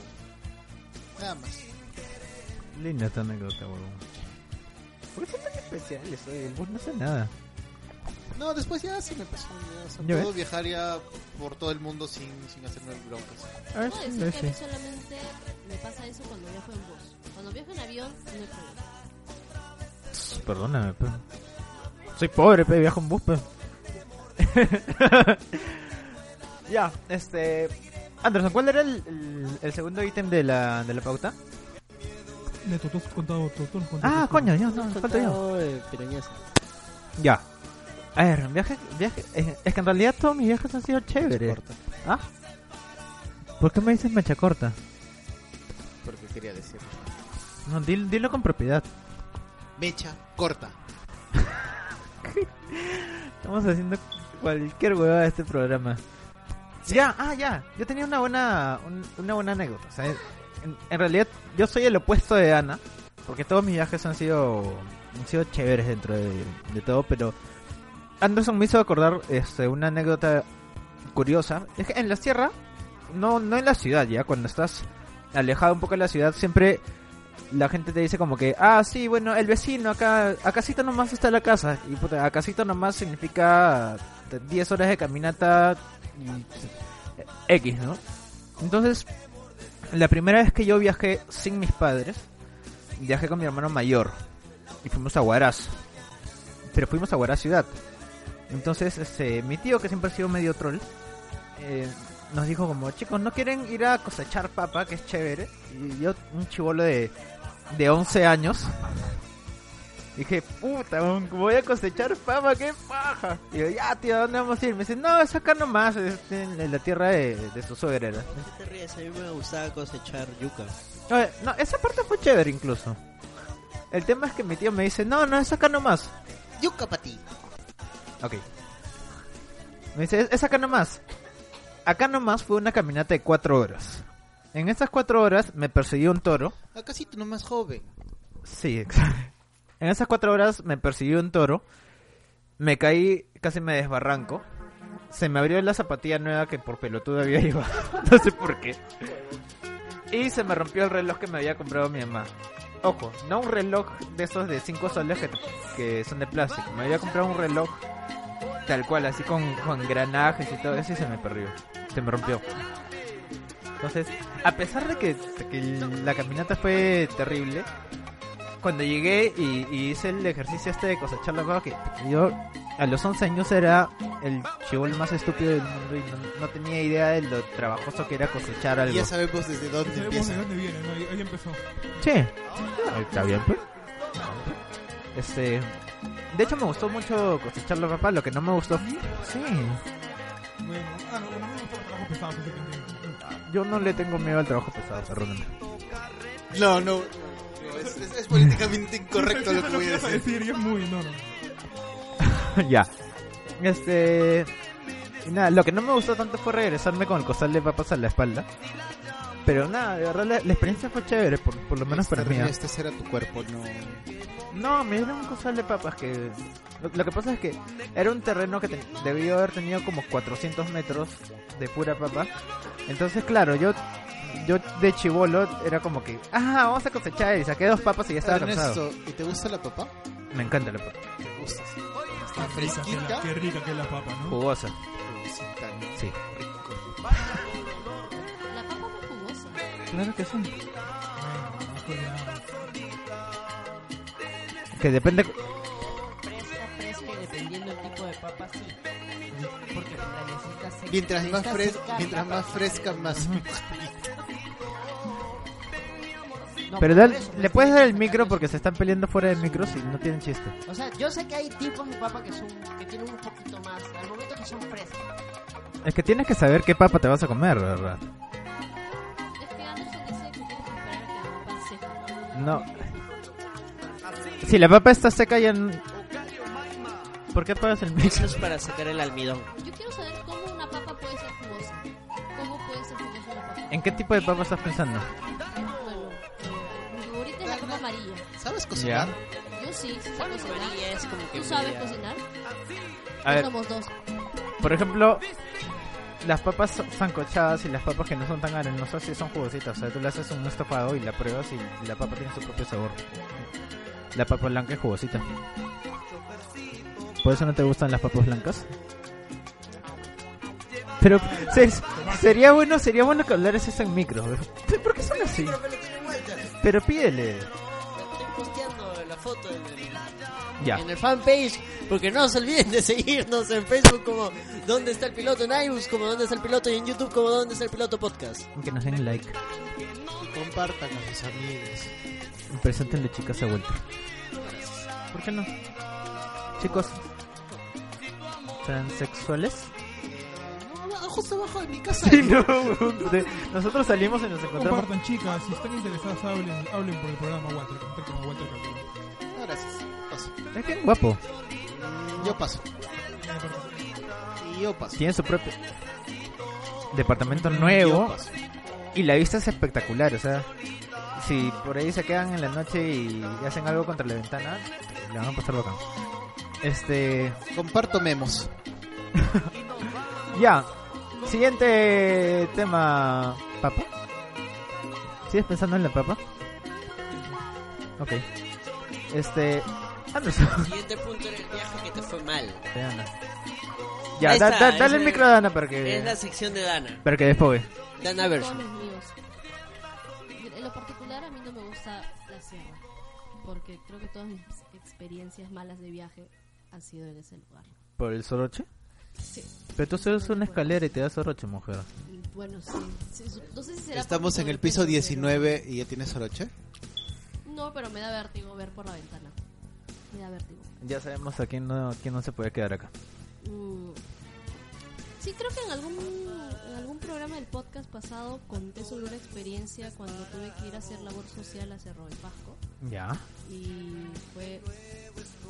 Nada más. Linda esta anécdota, huevón. ¿Por qué son tan especiales? Oye, el bus no hace nada. No, después ya se me pasó. Ya, o sea, ¿Ya puedo ves? viajar ya por todo el mundo sin, sin hacerme broncas. A ver, Puedo sí, decir que a sí. mí solamente me pasa eso cuando viajo en bus. Cuando viajo en avión, no hay problema. Pss, Perdóname, pe. Soy pobre, pe, viajo en bus, pe. ya, este... Anderson, ¿cuál era el, el, el segundo ítem de la, de la pauta? Neto, tú has contado todo. tú has contado Ah, todo. coño, yo, no, falta yo. Pirañazo. Ya. A ver, viaje, viaje, es, es que en realidad todos mis viajes han sido chéveres. ¿Ah? ¿Por qué me dices mecha corta? porque quería decir. No, dilo, dilo con propiedad. Mecha corta. Estamos haciendo cualquier huevada de este programa. Ya, ah, ya. Yo tenía una buena, un- una buena anécdota. o sea, en, en realidad, yo soy el opuesto de Ana, porque todos mis viajes han sido, han sido chéveres dentro de, de todo, pero Anderson me hizo acordar este, una anécdota curiosa. Es que en la sierra, no, no en la ciudad, ya, cuando estás alejado un poco de la ciudad, siempre la gente te dice como que, ah, sí, bueno, el vecino acá, a casita nomás está la casa. Y puta, a casita nomás significa 10 horas de caminata y X, ¿no? Entonces, la primera vez que yo viajé sin mis padres, viajé con mi hermano mayor. Y fuimos a Huaraz. Pero fuimos a Huaraz ciudad. Entonces, este, mi tío, que siempre ha sido medio troll, eh, nos dijo como, chicos, ¿no quieren ir a cosechar papa, que es chévere? Y yo, un chivolo de, de 11 años, dije, puta, voy a cosechar papa, qué paja. Y yo, ya, tío, ¿a ¿dónde vamos a ir? Me dice, no, es acá nomás, es en, la tierra de, de su suegra. era". ¿Qué te ríes? A mí me gustaba cosechar yuca. Oye, no, esa parte fue chévere incluso. El tema es que mi tío me dice, no, no, es acá nomás. Yuca para ti. Ok. Me dice, es, acá nomás. Acá nomás fue una caminata de cuatro horas. En esas cuatro horas me persiguió un toro. Acá sí tú no más joven. Sí, exacto. En esas cuatro horas me persiguió un toro. Me caí, casi me desbarranco. Se me abrió la zapatilla nueva que por pelotudo había llevado. no sé por qué. Y se me rompió el reloj que me había comprado mi mamá. Ojo, no un reloj de esos de 5 soles que, que son de plástico. Me había comprado un reloj tal cual, así con, con engranajes y todo eso y se me perdió. Se me rompió. Entonces, a pesar de que, que la caminata fue terrible, cuando llegué y, hice el ejercicio este de cosechar la papa, que yo a los 11 años era el chivol más estúpido del mundo y no, no tenía idea de lo trabajoso que era cosechar Y algo. ya sabemos desde dónde Sabemos empieza. de dónde viene, ¿no? ahí, ahí empezó. Sí, está bien, pues. Este, de hecho me gustó mucho cosechar la papa, lo que no me gustó. Sí, Bueno, ah, no, me gusta el trabajo pesado, entiendo. yo no le tengo miedo al trabajo pesado, perdóname. No, no. no, es, es- es políticamente incorrecto lo que voy a decir. y es muy, no, no. ya. Este. nada, lo que no me gustó tanto fue regresarme con el costal de papas a la espalda. Pero nada, de verdad la, la experiencia fue chévere, por, por lo menos para mí. ¿ah? Este era tu cuerpo, no. No, me dieron un costal de papas que... Lo, lo que pasa es que era un terreno que te- debió haber tenido como 400 metros de pura papa. Entonces, claro, yo yo de chivolo era como que... Ah, vamos a cosechar y saqué dos papas y ya estaba cansado. ¿y te gusta la papa? Me encanta la papa. Fresquita. qué rica que es la papa, ¿no? Jugosa. Jugosita, ¿no? Sí. Rico. La papa fue jugosa. Claro que sí. Que depende... Fresca, fresca y dependiendo del tipo de papa, sí. Porque la necesitas. Mientras más, Necesitas fres secar mientras más fresca, más... No, Pero dale- eso, le puedes dar el micro porque se están peleando fuera del micro si no tienen chiste. O sea, yo sé que hay tipos de papa que son que tienen un poquito más. Al momento que son frescas. Es que tienes que saber qué papa te vas a comer, ¿verdad? Es que Anderson dice que tienes que esperar a que la papa seca. No. Si la papa está seca ya... n- ¿Por qué apagas el micro? Eso es para sacar el almidón. Yo quiero saber cómo una papa puede ser jugosa. ¿Cómo puede ser jugosa una papa? ¿En qué tipo de papa estás pensando? ¿Sabes cocinar? Yo sí, sé Bueno, cocinar. es como que ¿Tú sabes cocinar? A No ver, somos dos. por ejemplo, las papas sancochadas y las papas que no son tan arenosas sí son jugositas. O sea, tú le haces un estofado y la pruebas y la papa tiene su propio sabor. La papa blanca es jugosita. ¿Por eso no te gustan las papas blancas? Pero se- sería bueno, sería bueno que hablaras eso en micro. ¿Por qué son así? Pero pídele. Foto en el, Ya. en el fanpage. Porque no se olviden de seguirnos en Facebook como ¿Dónde está el piloto? En iBooks como ¿Dónde está el piloto? Y en YouTube como ¿Dónde está el piloto podcast? Que nos den like. Y compartan con sus amigos. Preséntenle chicas a vuelta. ¿Por qué no? Chicos. ¿Transexuales? Justo abajo de mi casa. Sí, no. de- nosotros salimos y nos encontramos. Compartan, chicas. Si están interesadas, hablen, hablen por el programa Walter. Contacten a Walter Es bien guapo. Yo paso. Y yo paso. Tiene su propio departamento nuevo. Y la vista es espectacular. O sea, si por ahí se quedan en la noche y hacen algo contra la ventana, le van a pasar bacán. Este. Comparto memos. Ya. Siguiente tema. ¿Papa? ¿Sigues pensando en la papa? Ok. Este. Siguiente punto era el viaje que te fue mal. Dana. Ya, Ahí da- está, da- dale el ese- micro a Dana para que. Es la sección de Dana. Para que despogue. Dana Todos version. los míos. En lo particular a mí no me gusta la sierra, porque creo que todas mis experiencias malas de viaje han sido en ese lugar. ¿Por el soroche? Sí. Pero tú subes una escalera y te das soroche, mujer. Y Bueno, sí. sí, su- no sé si será Estamos en el sobrepeso, piso pero- 19 y ya tienes soroche. No, pero me da vértigo ver por la ventana. Me da vértigo. Ya sabemos a quién no, quién no se puede quedar acá. Mm. Sí, creo que en algún, en algún programa del podcast pasado conté sobre una experiencia cuando tuve que ir a hacer labor social a Cerro del Pasco. Ya. y fue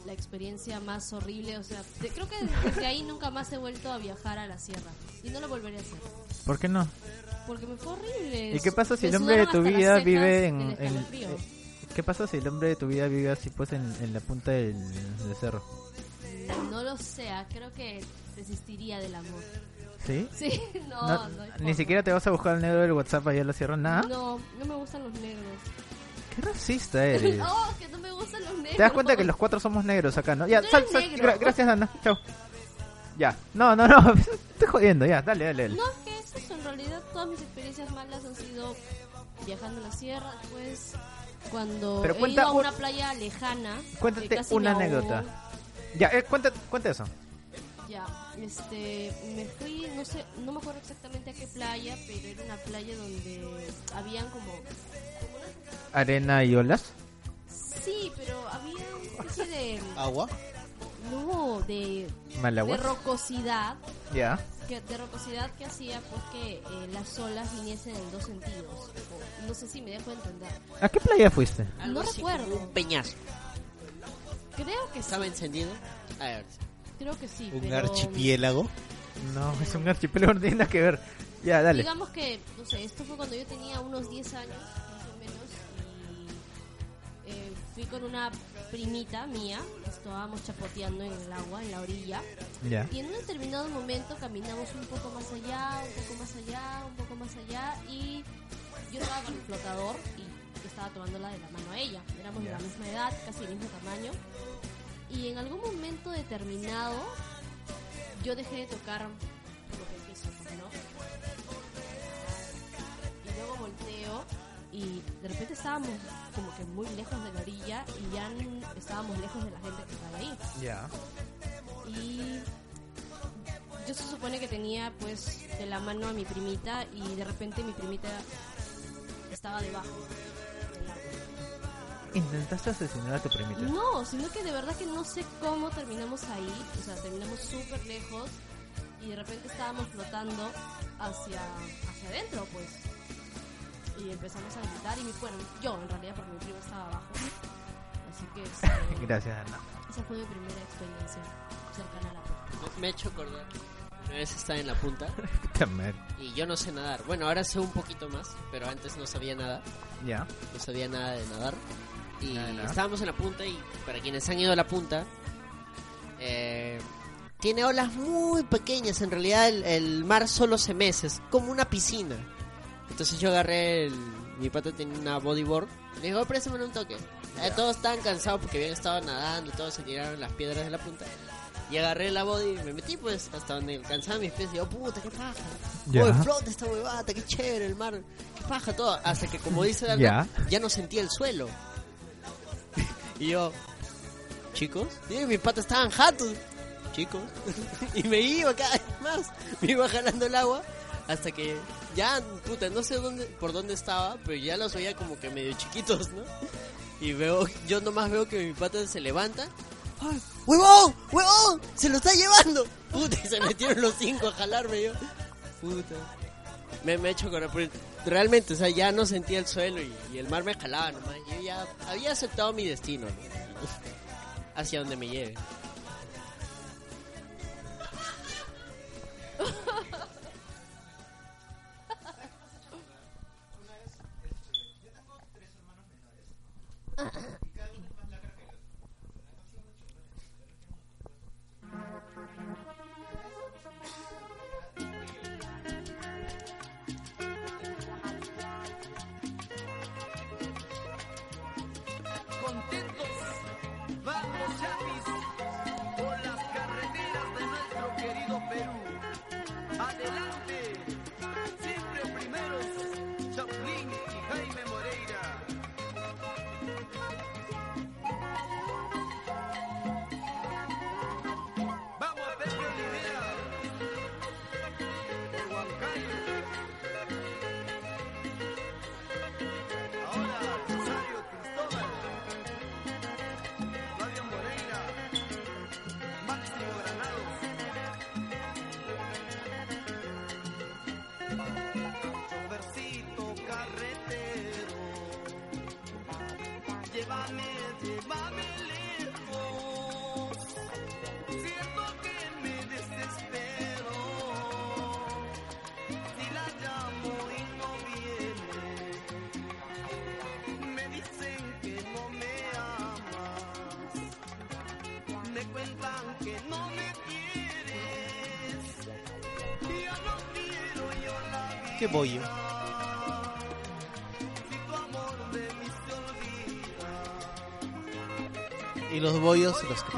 la experiencia más horrible. O sea, de- creo que desde ahí nunca más he vuelto a viajar a la sierra y no lo volveré a hacer ¿Por qué no? porque me fue horrible. ¿Y qué pasa si el hombre de tu vida vive en, en- ¿Qué pasa si el hombre de tu vida vive así pues en, en la punta del, del cerro? No lo sé, ah, creo que desistiría del amor. ¿Sí? Sí, no, No, no, ni forma. siquiera te vas a buscar el negro del WhatsApp allá en la sierra, nada. No, no me gustan los negros. Qué racista eres. No, que no me gustan los negros. ¿Te das cuenta que los cuatro somos negros acá, no? Ya, sal, sal. Gra- gracias, Ana. Chao. Ya. No, no, no. Estoy jodiendo, ya. Dale, dale, dale. No, es que es eso, en realidad todas mis experiencias malas han sido viajando a la sierra, después cuando Pero he ido a un- una playa lejana. Cuéntate una anécdota. Ya, eh, cuenta, cuenta eso. Ya, este, me fui, no sé, no me acuerdo exactamente a qué playa, pero era una playa donde habían como, Arena y olas. sí, pero había una especie de, Agua. no, de, de Malagua. rocosidad, Ya. Que, de rocosidad que hacía pues que eh, las olas viniesen en dos sentidos. O, no sé si me dejo entender. ¿A qué playa fuiste? Algo No recuerdo. Un peñazo. Creo que sí, ¿Estaba encendido? A ver. creo que sí. Un pero, archipiélago. No, es un archipiélago, no tiene nada que ver. Ya, dale. Digamos que, no sé, esto fue cuando yo tenía unos 10 años, fui con una primita mía, estábamos chapoteando en el agua, en la orilla, Ya. y en un determinado momento caminamos un poco más allá, un poco más allá, un poco más allá, y yo estaba con el flotador y estaba tomándola de la mano a ella. Éramos de la misma edad, casi el mismo tamaño, y en algún momento determinado yo dejé de tocar como que el piso, ¿no? y luego volteo y de repente estábamos como que muy lejos de la orilla y ya estábamos lejos de la gente que estaba ahí. Ya. Y yo se supone que tenía pues de la mano a mi primita y de repente mi primita estaba debajo. ¿Intentaste asesinar a tu primita? No, sino que de verdad que no sé cómo terminamos ahí, o sea, terminamos súper lejos y de repente estábamos flotando hacia, hacia adentro, pues. Y empezamos a gritar y mi, bueno, yo en realidad porque mi primo estaba abajo. Así que Gracias, Ana. esa fue mi primera experiencia cercana a la playa. Me, he hecho acordar. Una vez estaba en la punta y yo no sé nadar. Bueno, ahora sé un poquito más, pero antes no sabía nada. Ya. No sabía nada de nadar. Y Nada de nada. estábamos en la punta y para quienes han ido a la punta, eh, tiene olas muy pequeñas. En realidad el, el mar solo se mece, es como una piscina. Entonces yo agarré el, mi pata tenía una bodyboard. Le digo, préstame un toque. Eh, todos estaban cansados porque habían estado nadando, todos se tiraron las piedras de la punta. Y agarré la body y me metí pues hasta donde alcanzaba mis pies y yo, puta, qué paja. Uy, flota esta huevata, qué chévere el mar. Qué paja todo. Hasta que como dice Daniel, Ya. ya no sentía el suelo. y yo, chicos, y mis patas estaban jatos, chicos. y me iba cada vez más, me iba jalando el agua hasta que ya, puta, no sé dónde, por dónde estaba, pero ya los veía como que medio chiquitos, ¿no? Y veo, yo nomás veo que mi pata se levanta. ¡Ay, ¡Huevón! ¡Huevón! ¡Se lo está llevando! Puta, y se metieron los cinco a jalarme yo. Puta. Me, me he hecho correr. Realmente, o sea, ya no sentía el suelo y, el mar me jalaba nomás. Yo ya había aceptado mi destino, ¿no? Hacia donde me lleve. Uh-uh.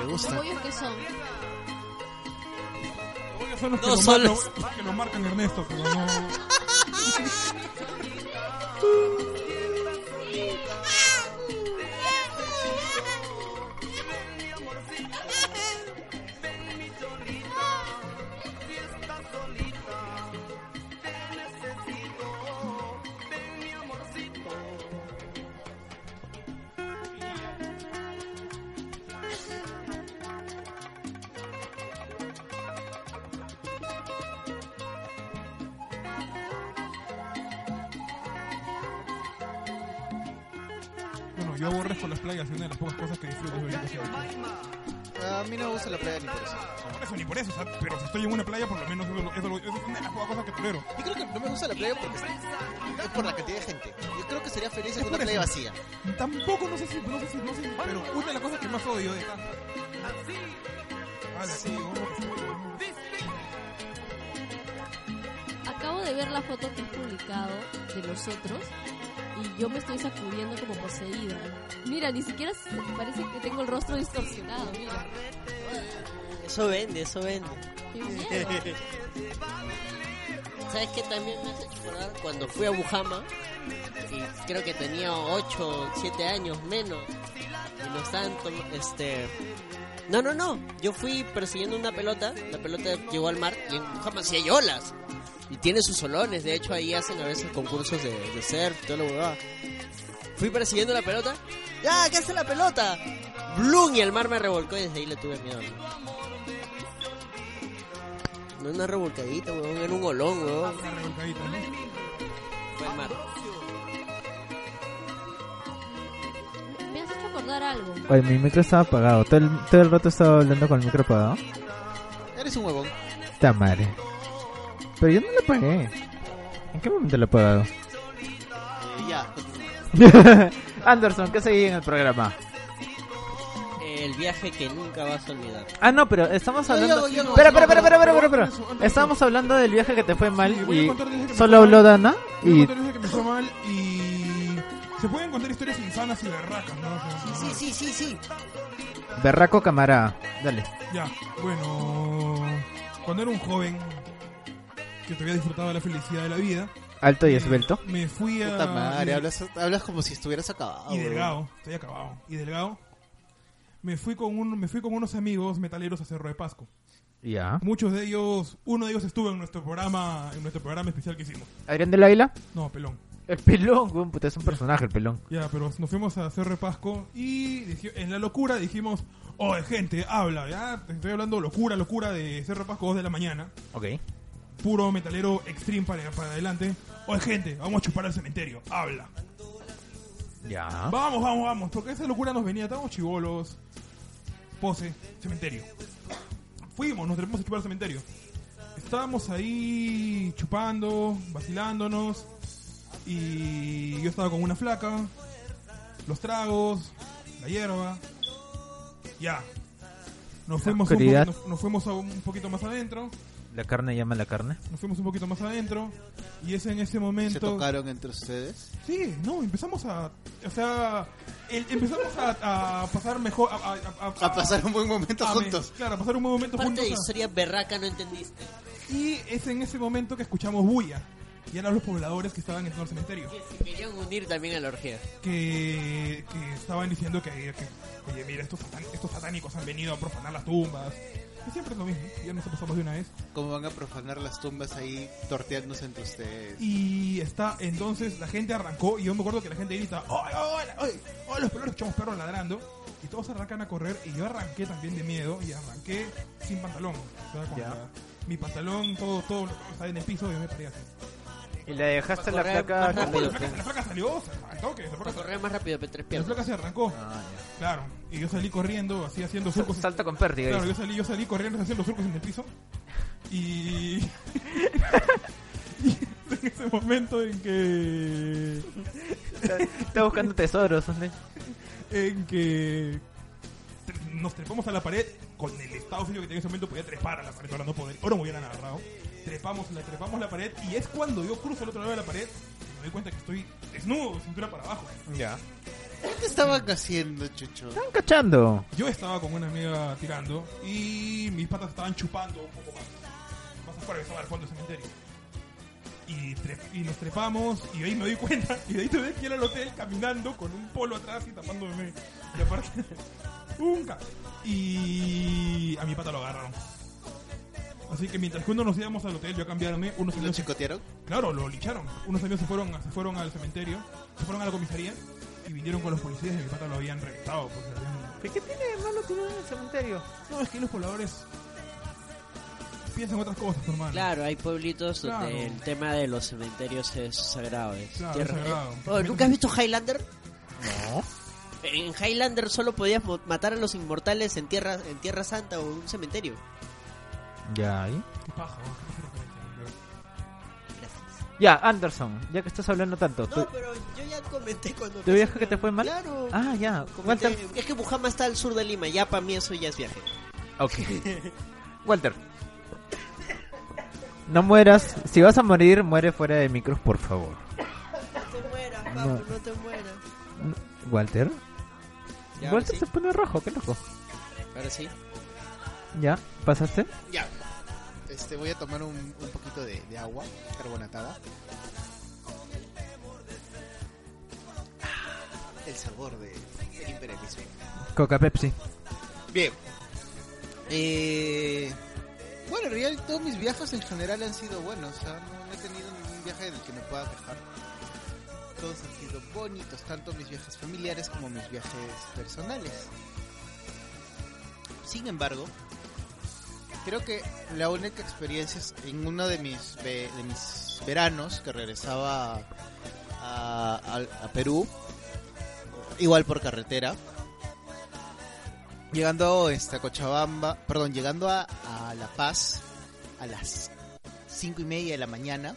Bollos, los que me ¿Los qué son? Son los que, No, lo, son los- lo- que lo marcan Ernesto, pero no... playa porque es- es por la cantidad de gente. Yo creo que sería feliz en Es una playa vacía. Tampoco, no sé si, no sé si, no sé, pero una de las cosas que más odio de acá. Ah, sí, vamos a hacer- Acabo de ver la foto que has publicado de nosotros y yo me estoy sacudiendo como poseída. Mira, ni siquiera parece que tengo el rostro distorsionado, mira. Eso vende, eso vende. Qué miedo. ¿Sabes qué también me hecho acordar? Cuando fui a Bujama, y creo que tenía 8, 7 años menos, y nos estaban este... No, no, no, yo fui persiguiendo una pelota, la pelota llegó al mar, y en Bujama sí hay olas, y tiene sus solones, de hecho ahí hacen a veces concursos de, surf, todo lo huevada. Fui persiguiendo la pelota, ¡ya, qué hace la pelota! ¡Blum! Y el mar me revolcó y desde ahí le tuve miedo. ¿no? No una revolcadita, weón, era un olón, weón. Una revolcadita, ¿no? Fue el mar. Me has hecho acordar algo. Oye, mi micro estaba apagado. Todo el, todo el rato estaba hablando con el micro apagado. Eres un huevón. Esta madre. Pero yo no lo apagué. ¿En qué momento lo he apagado? Eh, ya. Anderson, ¿qué seguía en el programa? El viaje que nunca vas a olvidar. Ah, no, pero estamos hablando... espera, espera, espera, espera, espera, espera. Estábamos hablando del viaje que te fue mal y solo habló. Dana y... se pueden contar historias insanas y berracas, ¿no? Sí, sí, sí, sí. Berraco camarada. Dale. Ya, bueno, cuando era un joven que todavía disfrutaba la felicidad de la vida, Alto y esbelto. me fui a... Puta madre, hablas, hablas como si estuvieras acabado. y delgado, estoy acabado, y delgado. Me fui con un, me fui con unos amigos metaleros a Cerro de Pasco. Ya. Muchos de ellos, uno de ellos estuvo en nuestro programa, en nuestro programa especial que hicimos. Adrián del Águila. No, pelón. El pelón, puta, es un personaje el pelón. Ya, pero nos fuimos a Cerro de Pasco y en la locura dijimos, oye gente, habla, ya, te estoy hablando locura, locura de Cerro de Pasco 2 de la mañana. Ok. Puro metalero extreme para, para adelante. Oye gente, vamos a chupar al cementerio, habla. Ya. Vamos, vamos, vamos, porque esa locura nos venía, estábamos chivolos, pose, cementerio. Fuimos, nos trepamos a chupar al cementerio. Estábamos ahí chupando, vacilándonos, y yo estaba con una flaca, los tragos, la hierba, ya. Nos fuimos, un poquito, nos fuimos a un poquito más adentro, La carne llama a la carne. nos fuimos un poquito más adentro, y es en ese momento... ¿Se tocaron entre ustedes? Sí, no, empezamos a. O sea, el- empezamos a, a pasar mejor. A, a- a- A pasar un buen momento a me- juntos. claro, a pasar un buen momento Parte juntos. de a- historia berraca no entendiste. y es en ese momento que escuchamos bulla. Y eran los pobladores que estaban en el cementerio. Que se querían unir también a la orgía. Que, que estaban diciendo que, que, oye, mira, estos, satán- estos satánicos han venido a profanar las tumbas. Y siempre es lo mismo. Ya nos más de una vez. ¿Cómo van a profanar las tumbas ahí torteándose entre ustedes? Y está, entonces la gente arrancó y yo me acuerdo que la gente grita, ¡Oye, oye, oye! ¡Oye, los pelones echamos perros ladrando! Y todos arrancan a correr y yo arranqué también de miedo y arranqué sin pantalón. O sea, con la- mi pantalón, todo, todo estaba en el piso y yo me paré así. Y le dejaste la Correr placa. más No, rápido. la, flaca, la flaca salió, al toque, la Para flaca, correr más rápido, P3 la piernas. flaca se arrancó, Ah, claro. Y yo salí corriendo, así haciendo surcos. Salto con pérdida. Claro, dice. yo salí, yo salí corriendo haciendo surcos en el piso. Y... y en ese momento en que... Está buscando tesoros, ¿dónde? en que tre- nos trepamos a la pared con el estado físico que tenía en ese momento podía trepar a la pared ahora no poder ahora me hubieran agarrado trepamos la trepamos la pared y es cuando yo cruzo al otro lado de la pared y me doy cuenta que estoy desnudo de cintura para abajo Ya. ¿Qué estaban haciendo, Chucho? Están cachando. yo estaba con una amiga tirando y mis patas estaban chupando un poco más más afuera que estaba al fondo del cementerio y, y nos trepamos y ahí me doy cuenta y de ahí tuve que ir al hotel caminando con un polo atrás y tapándome y aparte nunca y a mi pata lo agarraron así que mientras que uno nos íbamos al hotel yo a cambiarme unos ¿Lo amigos chicotearon? claro lo lincharon unos amigos se fueron se fueron al cementerio se fueron a la comisaría y vinieron con los policías y mi pata lo habían reventado porque habían- ¿Qué tiene de malo tirar en el cementerio? no es que los pobladores piensan otras cosas hermano Claro, hay pueblitos Claro. donde el tema de los cementerios es sagrado. Es Claro, tierra- es sagrado. eh, oh, ¿Nunca has visto Highlander? No. En Highlander solo podías matar a los inmortales en tierra, en tierra santa o en un cementerio. Ya, ahí. Ya, Anderson, ya que estás hablando tanto. No, ¿tú- pero yo ya comenté cuando... ¿Tu viaje que te fue mal? Claro. Ah, ya. Comenté- Walter. Es que Bujama está al sur de Lima, ya para mí eso ya es viaje. Ok. Walter. No mueras. Si vas a morir, muere fuera de micros, por favor. No te mueras, No. papu, no te mueras. Walter. Ya, Walter se pone rojo, qué loco. Ahora sí. ¿Ya? ¿Pasaste? Ya. Este, voy a tomar un, un poquito de, de agua carbonatada. Ah, El sabor de, del imperialismo. Coca Pepsi. Bien. Eh, bueno, en realidad todos mis viajes en general han sido buenos. O sea, no, no he tenido ningún viaje del que me pueda quejar. Todos han sido bonitos, tanto mis viajes familiares como mis viajes personales. Sin embargo, creo que la única experiencia es en uno de mis, veranos que regresaba a, Perú, igual por carretera, llegando este, a Cochabamba, perdón, llegando a, La Paz a las cinco y media de la mañana.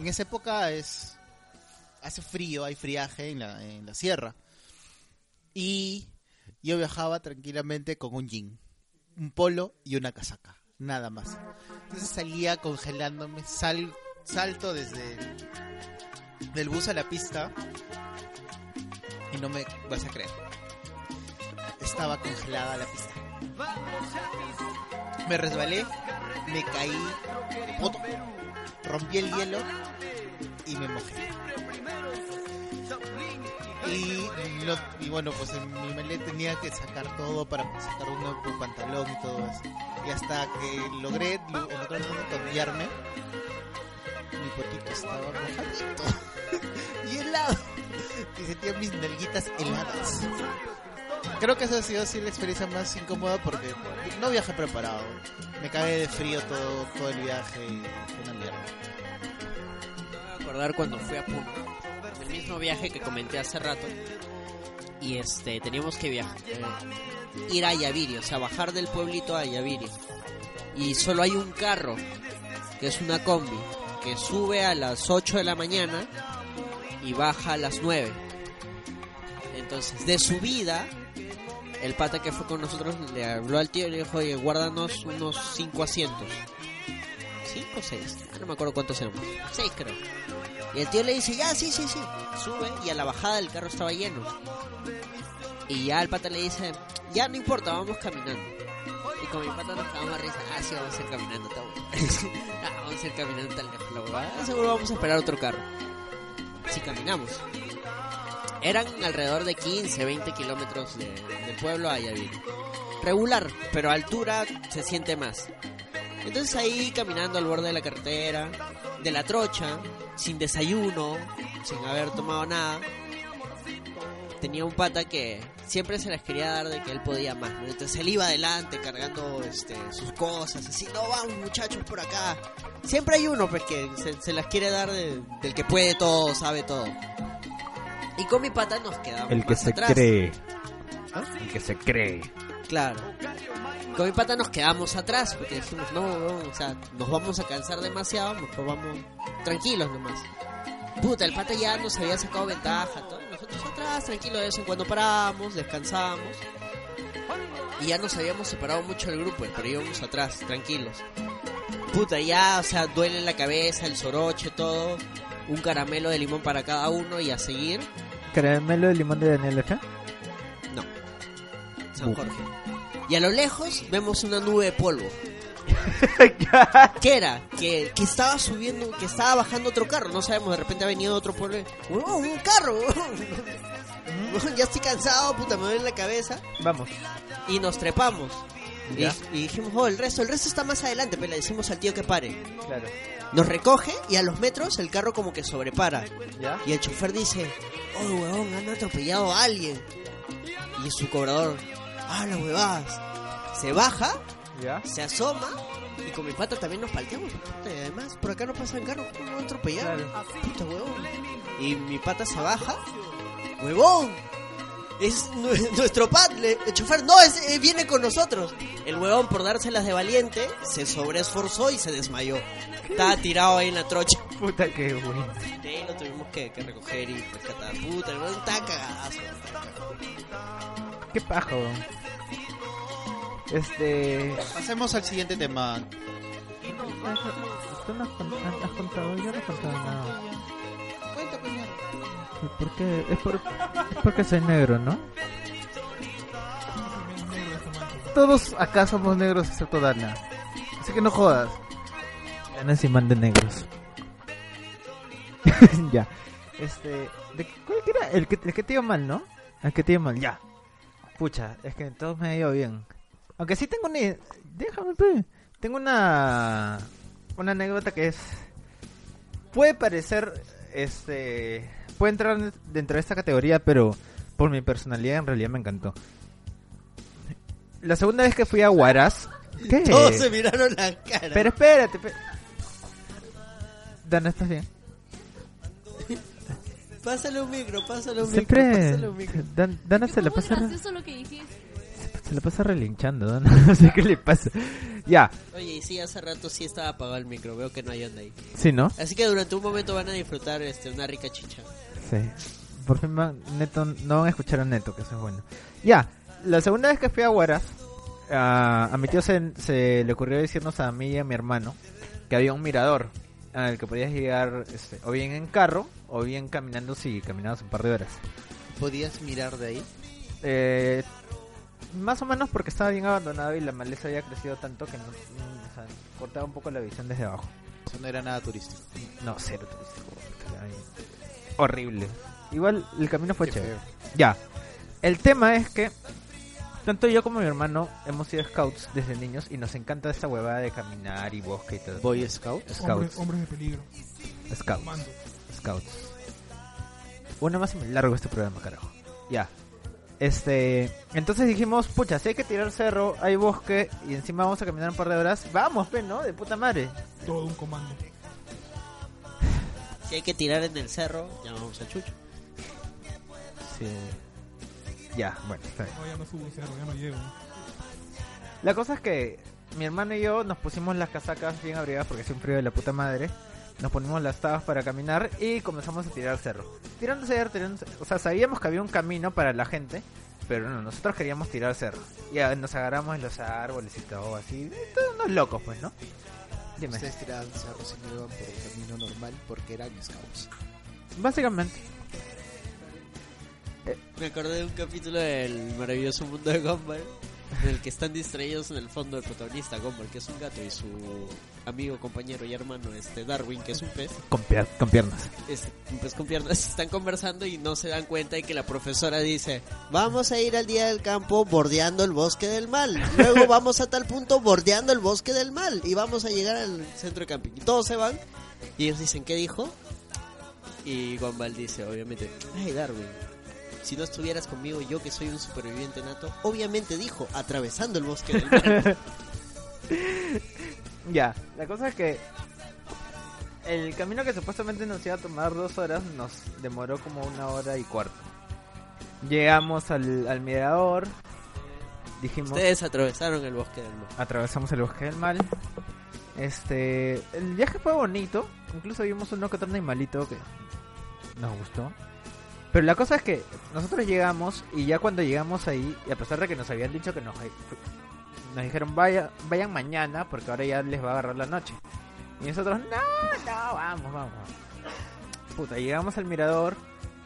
En esa época es hace frío, hay friaje en la, en la sierra. Y yo viajaba tranquilamente con un jean, un polo y una casaca, nada más. Entonces salía congelándome, sal, salto desde el, del bus a la pista y no me vas a creer. Estaba congelada la pista. Me resbalé, me caí, poto, rompí el hielo y me mojé. Y, lo- bueno, pues en mi maleta tenía que sacar todo para sacar un nuevo pantalón y todo eso. Y hasta que logré en otro momento cambiarme, mi potito estaba mojadito y helado. Y sentía mis nalguitas heladas. Creo que esa ha sido así la experiencia más incómoda porque no viajé preparado. Me cagué de frío todo, todo el viaje y fue una mierda. Me voy a acordar cuando fui a Puno, el mismo viaje que comenté hace rato. Y este, teníamos que viajar, eh, ir a Ayaviri, o sea, bajar del pueblito a Ayaviri. Y solo hay un carro, que es una combi, que sube a las 8 de la mañana y baja a las 9. Entonces, de subida, el pata que fue con nosotros le habló al tío y le dijo, oye, guárdanos unos 5 asientos. ¿Cinco o seis? Ah, no me acuerdo cuántos éramos. Seis creo. Y el tío le dice, ya, sí, sí, sí. Sube y a la bajada el carro estaba lleno. Y ya el pata le dice, ya no importa, vamos caminando. Y con mi pata nos cagamos a risa. Ah, sí, vamos a ir caminando, está bueno. ah, vamos a ir caminando tal lejos la huevada. Ah, seguro vamos a esperar otro carro. Si caminamos. Eran alrededor de 15, 20 kilómetros de, pueblo a Yaviri. Regular, pero a altura se siente más. Entonces ahí caminando al borde de la carretera, de la trocha, sin desayuno, sin haber tomado nada, tenía un pata que siempre se las quería dar de que él podía más. ¿no? Entonces él iba adelante cargando este, sus cosas, así, no vamos muchachos por acá. Siempre hay uno pues que se, se las quiere dar de- del que puede todo, sabe todo. Y con mi pata nos quedamos El que más se atrás. cree. El que se cree. Claro. Con mi pata nos quedamos atrás porque dijimos, no, no, o sea, nos vamos a cansar demasiado, mejor vamos tranquilos nomás. Puta, el pata ya nos había sacado ventaja, todo. nosotros atrás, tranquilos, de en cuando parábamos, descansamos. Y ya nos habíamos separado mucho del grupo, pero íbamos atrás, tranquilos. Puta, ya, o sea, duele la cabeza, el soroche, todo. Un caramelo de limón para cada uno y a seguir. ¿Caramelo de limón de Daniel Ocha? San Jorge. Y a lo lejos vemos una nube de polvo. ¿Qué era? Que, que estaba subiendo, que estaba bajando otro carro. No sabemos, de repente ha venido otro pueblo. ¡Huevón, un carro! ya estoy cansado, puta, me duele la cabeza. Vamos. Y nos trepamos. Y, dijimos, oh, el resto, el resto está más adelante, pero le decimos al tío que pare. Claro. Nos recoge y a los metros el carro como que sobrepara. ¿Ya? Y el chofer dice, oh, huevón, han atropellado a alguien. Y su cobrador, ah, las huevadas. Se baja, ¿Ya? se asoma y con mi pata también nos palteamos. Puta, y además, por acá no pasan carros, ¿cómo no atropellado? Puta, huevón. Y mi pata se baja, huevón. Es nu- nuestro pat, el chofer, no, es, eh, viene con nosotros. El huevón, por dárselas de valiente, se sobreesforzó y se desmayó. Estaba tirado ahí en la trocha. Puta que bueno. Ahí lo tuvimos que, que recoger y rescatar. Puta, el huevón estaba cagadazo. Qué paja, weón. Este. Pasemos al siguiente tema. Tú no has con- has contado, yo no he contado nada. Cuenta. ¿Por qué? Es, por, es porque soy negro, ¿no? Todos acá somos negros excepto Dana. Así que no jodas. Dana es imán de negros. ya. Este. ¿de ¿Cuál era? El que, el que te iba mal, ¿no? El que te iba mal, ya. Pucha, es que todos me ha ido bien. Aunque sí tengo una. Déjame, pe. Tengo una. Una anécdota que es. Puede parecer. Este. Puede entrar dentro de esta categoría, pero por mi personalidad en realidad me encantó. La segunda vez que fui a Huaraz. ¿Qué? Todos se miraron la cara. Pero espérate. pe- Dana, ¿estás bien? Pásale un micro, pásale un micro, Siempre. pásale un micro. Dan- Dana se la ¿Cómo pasa. es lo que dijiste. Se la pasa relinchando, Dana. No sé qué le pasa. Ya, Oye, y sí, hace rato sí estaba apagado el micro, veo que no hay onda ahí. sí, ¿no? Así que durante un momento van a disfrutar este, una rica chicha. Sí. Por fin van, Neto, no van a escuchar a Neto, que eso es bueno. Ya, la segunda vez que fui a Huaraz, a, a mi tío se, se le ocurrió decirnos a mí y a mi hermano que había un mirador al que podías llegar este, o bien en carro o bien caminando si caminabas un par de horas. ¿Podías mirar de ahí? Eh, más o menos porque estaba bien abandonado y la maleza había crecido tanto que no, o sea, cortaba un poco la visión desde abajo. Eso no era nada turístico. No, cero turístico. Horrible. Igual el camino fue Qué chévere. feo. Ya. El tema es que tanto yo como mi hermano hemos sido scouts desde niños y nos encanta esta huevada de caminar y bosque y todo. Boy Scout. Scouts. hombres de peligro. Scouts. Mando. Scouts. Una más y me largo este programa, carajo. Ya. Este, entonces dijimos, pucha, si hay que tirar cerro, hay bosque y encima vamos a caminar un par de horas, vamos, pe, ¿no? De puta madre. Todo un comando. Si hay que tirar en el cerro, llamamos a Chucho. Sí. Ya, bueno, está bien. No, ya no subo cerro, ya no llego. La cosa es que mi hermano y yo nos pusimos las casacas bien abrigadas porque hace un frío de la puta madre. Nos ponimos las tabas para caminar y comenzamos a tirar cerro. Tirando cerro, tirando cerro. O sea, sabíamos que había un camino para la gente, pero no, nosotros queríamos tirar cerro. Y nos agarramos en los árboles y todo así. Todos unos locos, pues, ¿no? Dime. Ustedes tiraban cerros y no iban por el camino normal porque eran scouts. Básicamente. Me acordé de un capítulo del maravilloso mundo de Gumball en el que están distraídos en el fondo el protagonista Gumball, que es un gato, y su amigo, compañero y hermano, este Darwin, que es un pez, Con, pier- con piernas. es un pez con piernas, están conversando y no se dan cuenta de que la profesora dice, vamos a ir al día del campo bordeando el bosque del mal, luego vamos a tal punto bordeando el bosque del mal y vamos a llegar al centro de camping. Y todos se van y ellos dicen, ¿qué dijo? Y Gumball dice, obviamente, ay Darwin, si no estuvieras conmigo, yo que soy un superviviente nato, obviamente dijo, atravesando el bosque del mal. Ya, la cosa es que el camino que supuestamente nos iba a tomar dos horas nos demoró como una hora y cuarto. Llegamos al, al mirador, dijimos, Ustedes atravesaron el bosque del mal. atravesamos el bosque del mal. Este, el viaje fue bonito, incluso vimos uno que otro animalito que nos gustó. Pero la cosa es que nosotros llegamos y ya cuando llegamos ahí, y a pesar de que nos habían dicho que nos, nos dijeron vaya, vayan mañana porque ahora ya les va a agarrar la noche. Y nosotros, no, no, vamos, vamos. Puta, llegamos al mirador.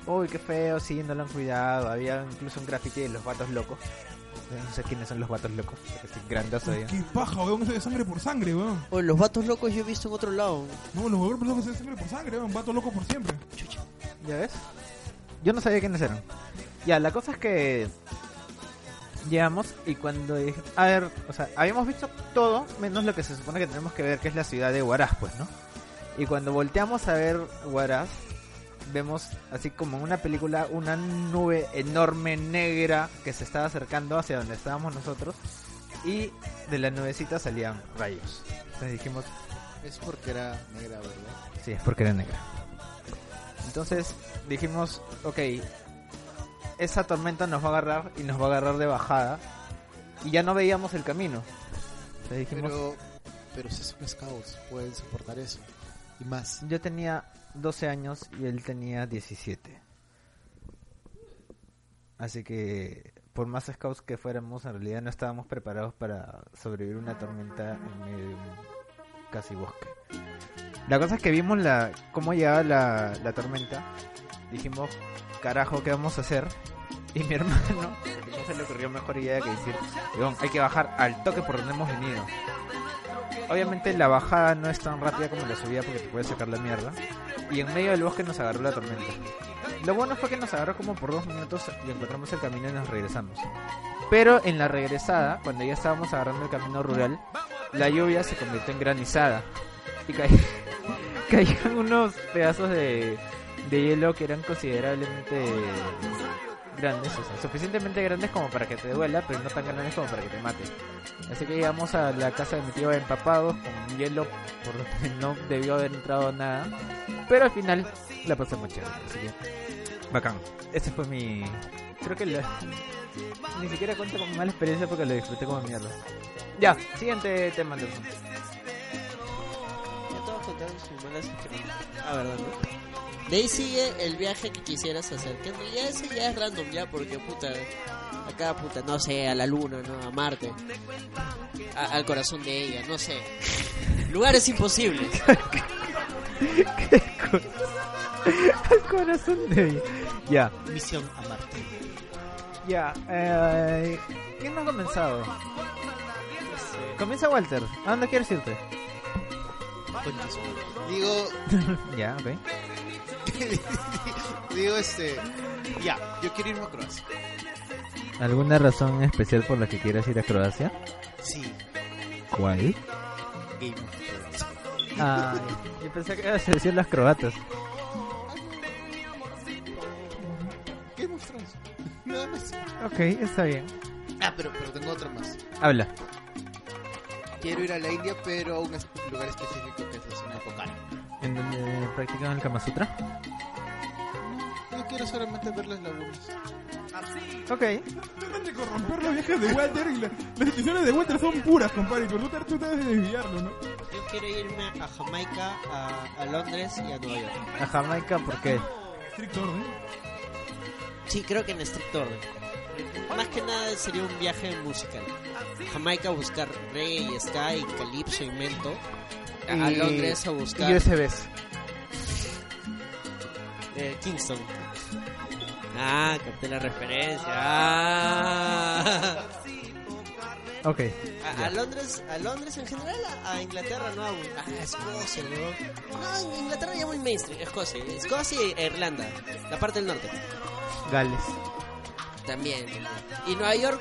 Uy, qué feo, sí, no lo han cuidado. Había incluso un graffiti de los vatos locos. No sé quiénes son los vatos locos. sí, grandoso ya. Qué paja, weón. Eso de sangre por sangre, weón. Oh, los vatos locos yo he visto en otro lado. No, los huevos locos de sangre por sangre, weón. Vato loco por siempre. ¿Ya ves? Yo no sabía quiénes eran. Ya, la cosa es que llegamos y cuando dije, a ver, o sea, habíamos visto todo menos lo que se supone que tenemos que ver, que es la ciudad de Huaraz, pues, ¿no? Y cuando volteamos a ver Huaraz, vemos así como en una película una nube enorme negra que se estaba acercando hacia donde estábamos nosotros y de la nubecita salían rayos. Entonces dijimos, Es porque era negra, ¿verdad? Sí, es porque era negra. Entonces dijimos, ok, esa tormenta nos va a agarrar y nos va a agarrar de bajada. Y ya no veíamos el camino. Entonces dijimos, Pero, pero si son scouts, pueden soportar eso. Y más. yo tenía 12 años y él tenía 17. Así que, por más scouts que fuéramos, en realidad no estábamos preparados para sobrevivir una tormenta en medio de un casi bosque. La cosa es que vimos la cómo llegaba la, la tormenta. Dijimos, carajo, ¿qué vamos a hacer? Y mi hermano no se le ocurrió mejor idea que decir, "Weón, hay que bajar al toque por donde hemos venido. Obviamente la bajada no es tan rápida como la subida porque te puede sacar la mierda. Y en medio del bosque nos agarró la tormenta. Lo bueno fue que nos agarró como por dos minutos y encontramos el camino y nos regresamos. Pero en la regresada, cuando ya estábamos agarrando el camino rural, la lluvia se convirtió en granizada. Y ca- caían unos pedazos de, de hielo que eran considerablemente grandes, o sea, suficientemente grandes como para que te duela, pero no tan grandes como para que te mate. Así que llegamos a la casa de mi tío empapados con hielo por donde no debió haber entrado nada. Pero al final la pasamos chévere, así que bacán. Ese fue mi... Creo que la... ni siquiera cuento con mala experiencia porque lo disfruté como mierda. Ya, siguiente tema, Anderson. Sus malas experiencias. Ah, verdad, ¿no? De ahí sigue el viaje que quisieras hacer. Que en realidad ese ya es random, ya, porque puta. Acá, puta, no sé, a la luna, ¿no? A Marte. A- al corazón de ella, no sé. Lugares imposibles. El corazón de ella. Ya, Misión a Marte. ya. Eh, ¿Quién no ha comenzado? Comienza Walter. ¿A dónde quieres irte? Digo, ya, ok. digo este, ya, yo quiero irme a Croacia. ¿Alguna razón especial por la que quieras ir a Croacia? Sí, ¿Cuál? Game of Thrones. Ah, yo pensé que ibas a decir las croatas. Game of Thrones. Nada más. Ok, está bien. Ah, pero, pero tengo otra más. Habla. Quiero ir a la India, pero a un lugar específico que es la zona de Pokhara. ¿En donde practican el Kama Sutra? Yo quiero solamente ver las lagunas. Ok. Tratan de corromper los viajes de Walter y la- las decisiones de Walter son puras, compadre. Pero tú, te- tú tratas de desviarlo, ¿no? Yo quiero irme a Jamaica, a, a Londres y a Nueva York. A Jamaica, ¿por qué? Estricto orden. Sí, creo que en estricto orden. Más que nada sería un viaje musical. Jamaica a buscar reggae, ska y calipso y mento. A, Y- Londres a Y buscar USBs. eh, Kingston. Ah, capté la referencia. Ah. Ok. A, a Londres, a Londres en general, a, a Inglaterra, no a, a Escocia, ¿no? No, en Inglaterra ya muy mainstream, Escocia, Escocia e Irlanda, la parte del norte. Gales. También. Y Nueva York,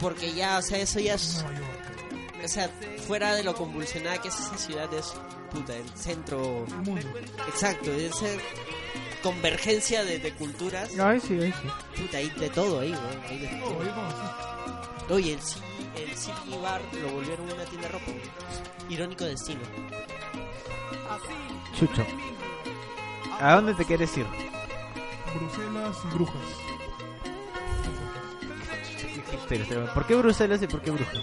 porque ya, o sea, eso ya es. O sea, fuera de lo convulsionada que es esa ciudad, es. Puta, el centro. El mundo. Exacto, es esa convergencia de, de culturas. Ay, sí, ay, sí. Puta, hay de todo ahí, güey. hay de todo. ahí como así. Oye, el, el City Bar lo volvieron una tienda de ropa. Irónico destino. Chucho. ¿A dónde te quieres ir? Bruselas y brujas. ¿Por qué Bruselas y por qué Brujas?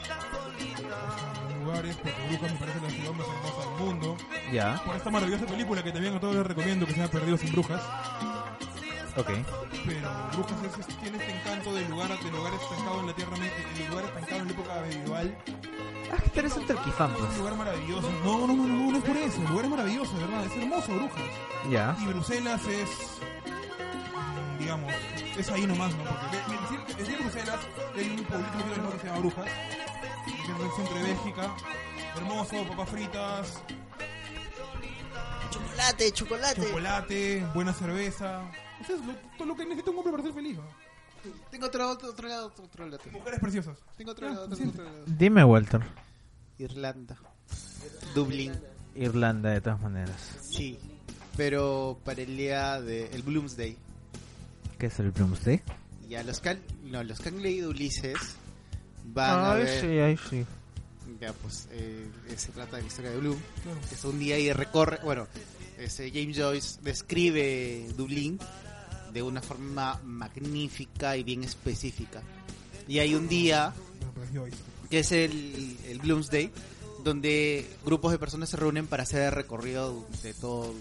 Lugares, porque Brujas me parece la ciudad más hermosa del mundo. Ya, Por esta maravillosa película que también a todos les recomiendo que se llama Perdidos en Brujas. ok. Pero Brujas es, es- tiene este encanto del lugar, del lugar estancado en la tierra, el lugar estancado en la época medieval. Ah, interesante el Kifán, Es pues. un lugar maravilloso. No, no, no, no, no es por eso. El lugar es maravilloso, de verdad. Es hermoso, Brujas. Ya. Y Bruselas es, digamos, es ahí nomás, ¿no? Porque de- de- decir, decir Bruselas, hay un pueblito del que se llama Brujas, que es el centro de Bélgica. Hermoso, papas fritas, Chocolate, chocolate. chocolate, buena cerveza. Eso es lo, todo lo que necesita un hombre para ser feliz. ¿no? Tengo otro, otro, otro lado, otro, otro lado. Mujeres preciosas. Tengo otro Ah, lado, siento. otro lado. Dime, Walter. Irlanda. Dublín. Irlanda, de todas maneras. Sí. Pero para el día de el Bloomsday. ¿Qué es el Bloomsday? Ya los que han, no, los que han leído Ulises van a Ay, ver. sí, ay, sí. Ya, pues eh, se trata de la historia de Bloom. Que es un día y recorre, bueno, este, James Joyce describe Dublín de una forma magnífica y bien específica. Y hay un día que es el, el Bloomsday, donde grupos de personas se reúnen para hacer el recorrido de todo.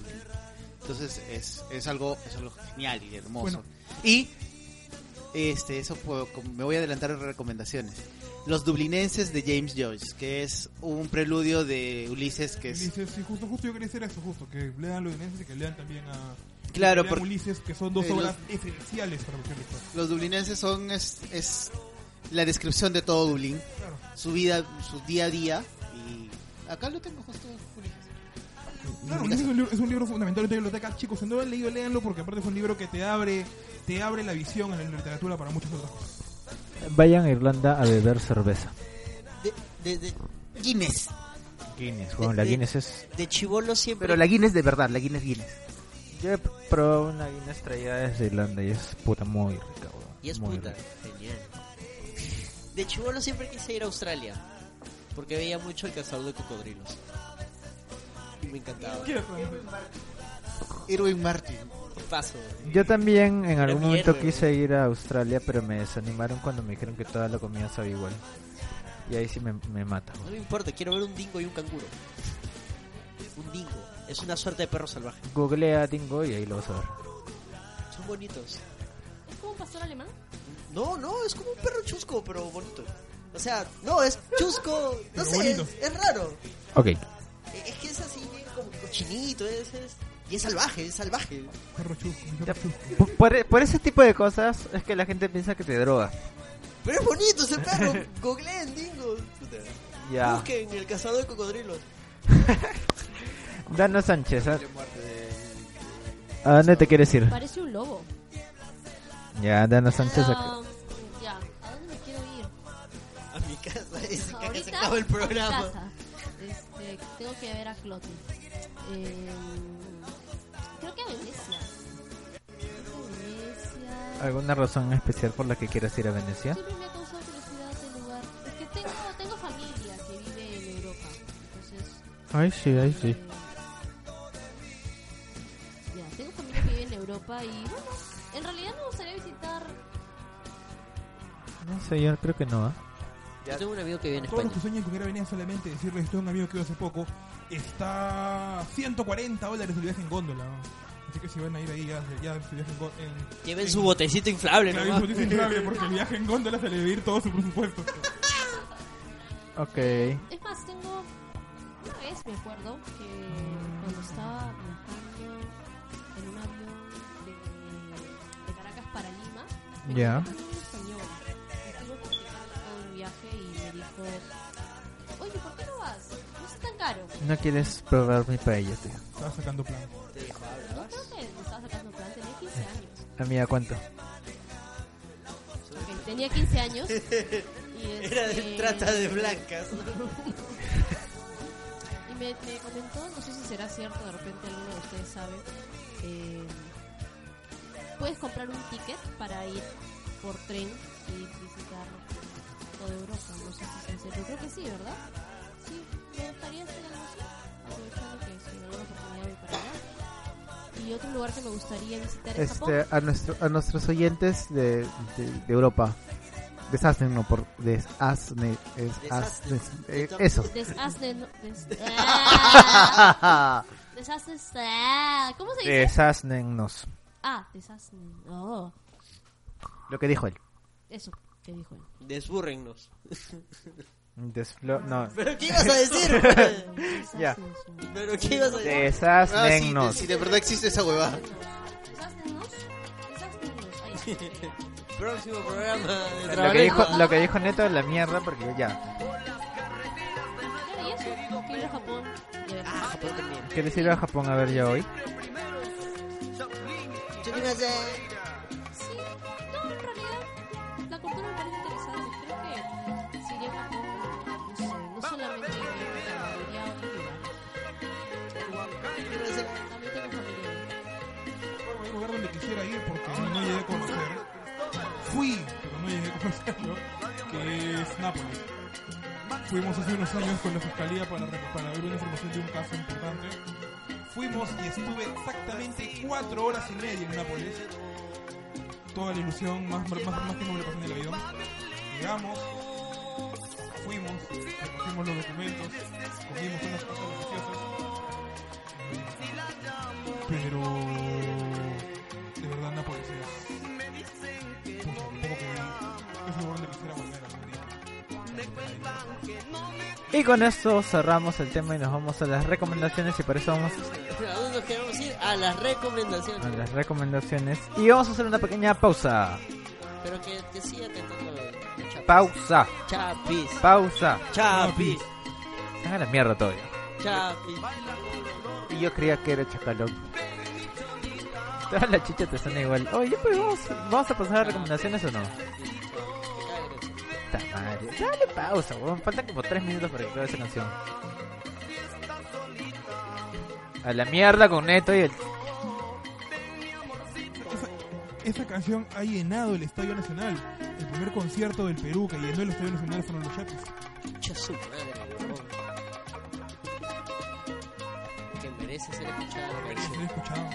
Entonces es, es algo es algo genial y hermoso. Bueno. Y este eso fue, como- me voy a adelantar en recomendaciones. Los Dublinenses de James Joyce, que es un preludio de Ulises que es Ulises, sí, justo, justo yo quería decir eso, justo, que lean los Udinenses y que lean también a... Claro, porque- Ulises, que son dos eh, obras esenciales para lector. Los dublinenses son es, es la descripción de todo Dublín, Claro. su vida, su día a día y acá lo tengo justo Ulises. Claro, es un, libro, es un libro fundamental de biblioteca. Chicos, si no lo han leído, léanlo porque aparte es un libro que te abre te abre la visión en la literatura para muchas otras cosas. Vayan a Irlanda a beber cerveza. De, de, de, Guinness. Guinness, bueno, la Guinness es... de chivolo siempre. Pero la Guinness de verdad, la Guinness Guinness. Yo he probado una Guinness traída desde Irlanda y es puta muy rica, weón. Y es Muy puta. rica. Genial. De chivolo siempre quise ir a Australia. Porque veía mucho el cazador de cocodrilos. Me encantaba. ¿Qué es? Irwin Martin. Paso. Yo también en algún momento quise ir a Australia, pero me desanimaron cuando me dijeron que toda la comida sabe igual. Y ahí sí me, me mata. No me importa, quiero ver un dingo y un canguro. Un dingo. Es una suerte de perro salvaje. Googlea Dingo y ahí lo vas a ver. Son bonitos. Como pastor alemán? No, no, es como un perro chusco, pero bonito. O sea, no, es chusco, no Pero sé, es, es raro. Ok. Es que es así, cochinito, es, es- y es salvaje, es salvaje. Perro chusco, Ya, perro chusco. por, por- por ese tipo de cosas es que la gente piensa que te droga. Pero es bonito ese perro, googleen, dingo. Ya. Busquen el cazador de cocodrilos. Dano Sánchez, ¿a, ¿a dónde te quieres ir? Parece un lobo. Ya, Dano Sánchez. Ah, ya, ¿a dónde me quiero ir? A mi casa, ese que se Ahorita acaba el programa. casa. Este, tengo que ver a Cloti. Eh, creo que a Venecia. Venecia. ¿Alguna razón especial por la que quieras ir a Venecia? Siempre me ha causado curiosidad el lugar. Es que tengo, tengo familia que vive en Europa. Entonces. Ay, sí, ay, sí. eh, ya, tengo familia que vive en Europa y bueno, en realidad me gustaría visitar. No sé, yo creo que no. ¿ah? Yo tengo un amigo que vive en Todos los que sueñan con ir a Venecia solamente decirles, esto a un amigo que iba hace poco, está 140 dólares el viaje en góndola. ¿no? Así que si van a ir ahí, ya, ya su viaje en góndola. Lleven su botecito inflable, Claro, ¿no? inflable, porque el viaje en góndola se le debe ir todo su presupuesto. Ok. Es más, tengo. Una vez me acuerdo que cuando estaba viajando en un avión de, de Caracas para Lima, me Ya. Caro. No quieres probar mi paella, tío. Estaba sacando plan. No creo que me estaba sacando plan, tenía 15 años. Amiga, ¿cuánto? Ok, tenía 15 años. Y Era de este, trata de blancas. Y me, me comentó, no sé si será cierto, de repente alguno de ustedes sabe, eh, puedes comprar un ticket para ir por tren y visitar toda Europa. No sé si sea cierto, creo que sí, ¿verdad? Sí, me gustaría hacer algo así, aprovechando que si en alguna oportunidad voy para allá. Y otro lugar que me gustaría visitar es Japón. Este, a, nuestro, a nuestros oyentes de, de, de Europa, deshacen, no por deshazne, es, haz- des- eh, eso. Deshazne, no- des- ah, deshazne, ah, ¿cómo se dice? Deshaznenos. Ah, deshazne. Oh, Lo que dijo él. eso que dijo él. Desbúrrennos. Desflo... No. ¿Pero qué ibas a decir? Ya. ¿Pero qué ibas a decir? Ah, sí, si de verdad existe esa huevada. Próximo programa de Lo que dijo, lo que dijo Neto es la mierda porque ya. A Japón. y a ver. Ah, Japón también. ¿Quieres ir a Japón a ver ya hoy? Que es Nápoles. Fuimos hace unos años con la fiscalía para, para ver una información de un caso importante. Fuimos y estuve exactamente cuatro horas y media en Nápoles. Toda la ilusión, más, más, más que me lo pasé en el avión. Llegamos, fuimos, recogimos los documentos, comimos unas cosas deliciosas. Pero Y con esto cerramos el tema y nos vamos a las recomendaciones y por eso vamos ¿A dónde nos queremos ir? A las recomendaciones. a las recomendaciones y vamos a hacer una pequeña pausa. Pero que, que siga Chapis. Pausa, Chapis. pausa. Chapis. Haga la mierda todavía. Chapis. Y yo creía que era chacalón. Toda la chicha te suena igual. Oye, pues vamos, vamos a pasar a recomendaciones o no. Puta madre. Dale pausa, weón. Faltan como 3 minutos para que acabe esa canción. A la mierda con Neto y el... Esa canción ha llenado el Estadio Nacional. El primer concierto del Perú que llenó el Estadio Nacional fueron los Chapis. Chucha su madre, huevón. Que merece ser Se canción. lo he escuchado.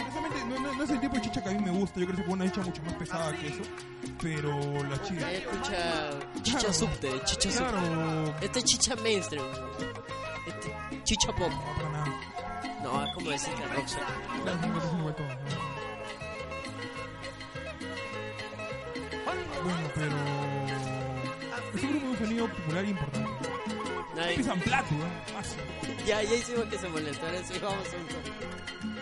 Honestamente, no, no- no es el tipo de chicha que a mí me gusta. Yo creo que es una chicha mucho más pesada que eso. Pero la chicha. Ahí escucha chicha Claro. subte, chicha subte. Claro. Este es chicha mainstream. Este chicha pop. No, para nada. No, es como decir que Roxanne. Claro, no te hacen igual todo, ¿no? pero es un grupo de sonido popular importante. Nadie- Pisan plato. Fácil. Ya, ya hicimos que se moleste, ahora sí vamos a un